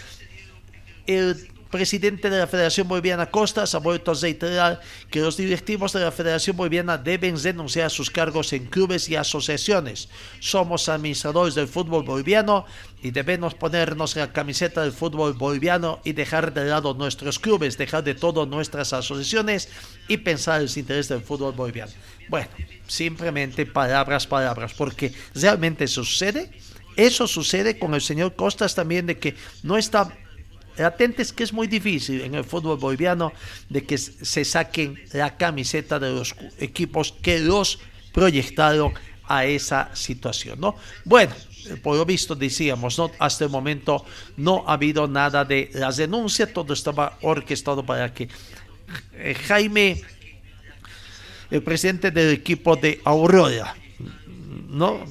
el presidente de la Federación Boliviana Costas ha vuelto a reiterar que los directivos de la Federación Boliviana deben renunciar a sus cargos en clubes y asociaciones. Somos administradores del fútbol boliviano y debemos ponernos la camiseta del fútbol boliviano y dejar de lado nuestros clubes, dejar de todo nuestras asociaciones y pensar en los intereses del fútbol boliviano. Bueno, simplemente palabras, palabras, porque realmente sucede. Eso sucede con el señor Costas también de que no está latentes que es muy difícil en el fútbol boliviano de que se saquen la camiseta de los equipos que los proyectaron a esa situación, ¿no? Bueno, por lo visto decíamos, ¿no? Hasta el momento no ha habido nada de las denuncias, todo estaba orquestado para que eh, Jaime, el presidente del equipo de Aurora, no,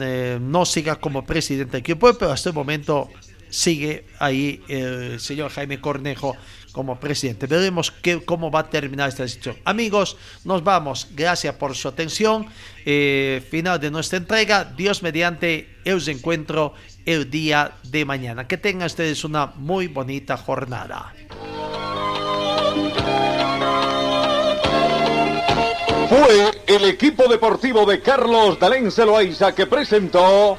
eh, no siga como presidente del equipo, pero hasta el momento sigue ahí el señor Jaime Cornejo como presidente. Veremos qué, cómo va a terminar esta situación. Amigos, nos vamos. Gracias por su atención. Eh, final de nuestra entrega. Dios mediante, el encuentro el día de mañana. Que tengan ustedes una muy bonita jornada. Fue el equipo deportivo de Carlos Dalén Celoaiza que presentó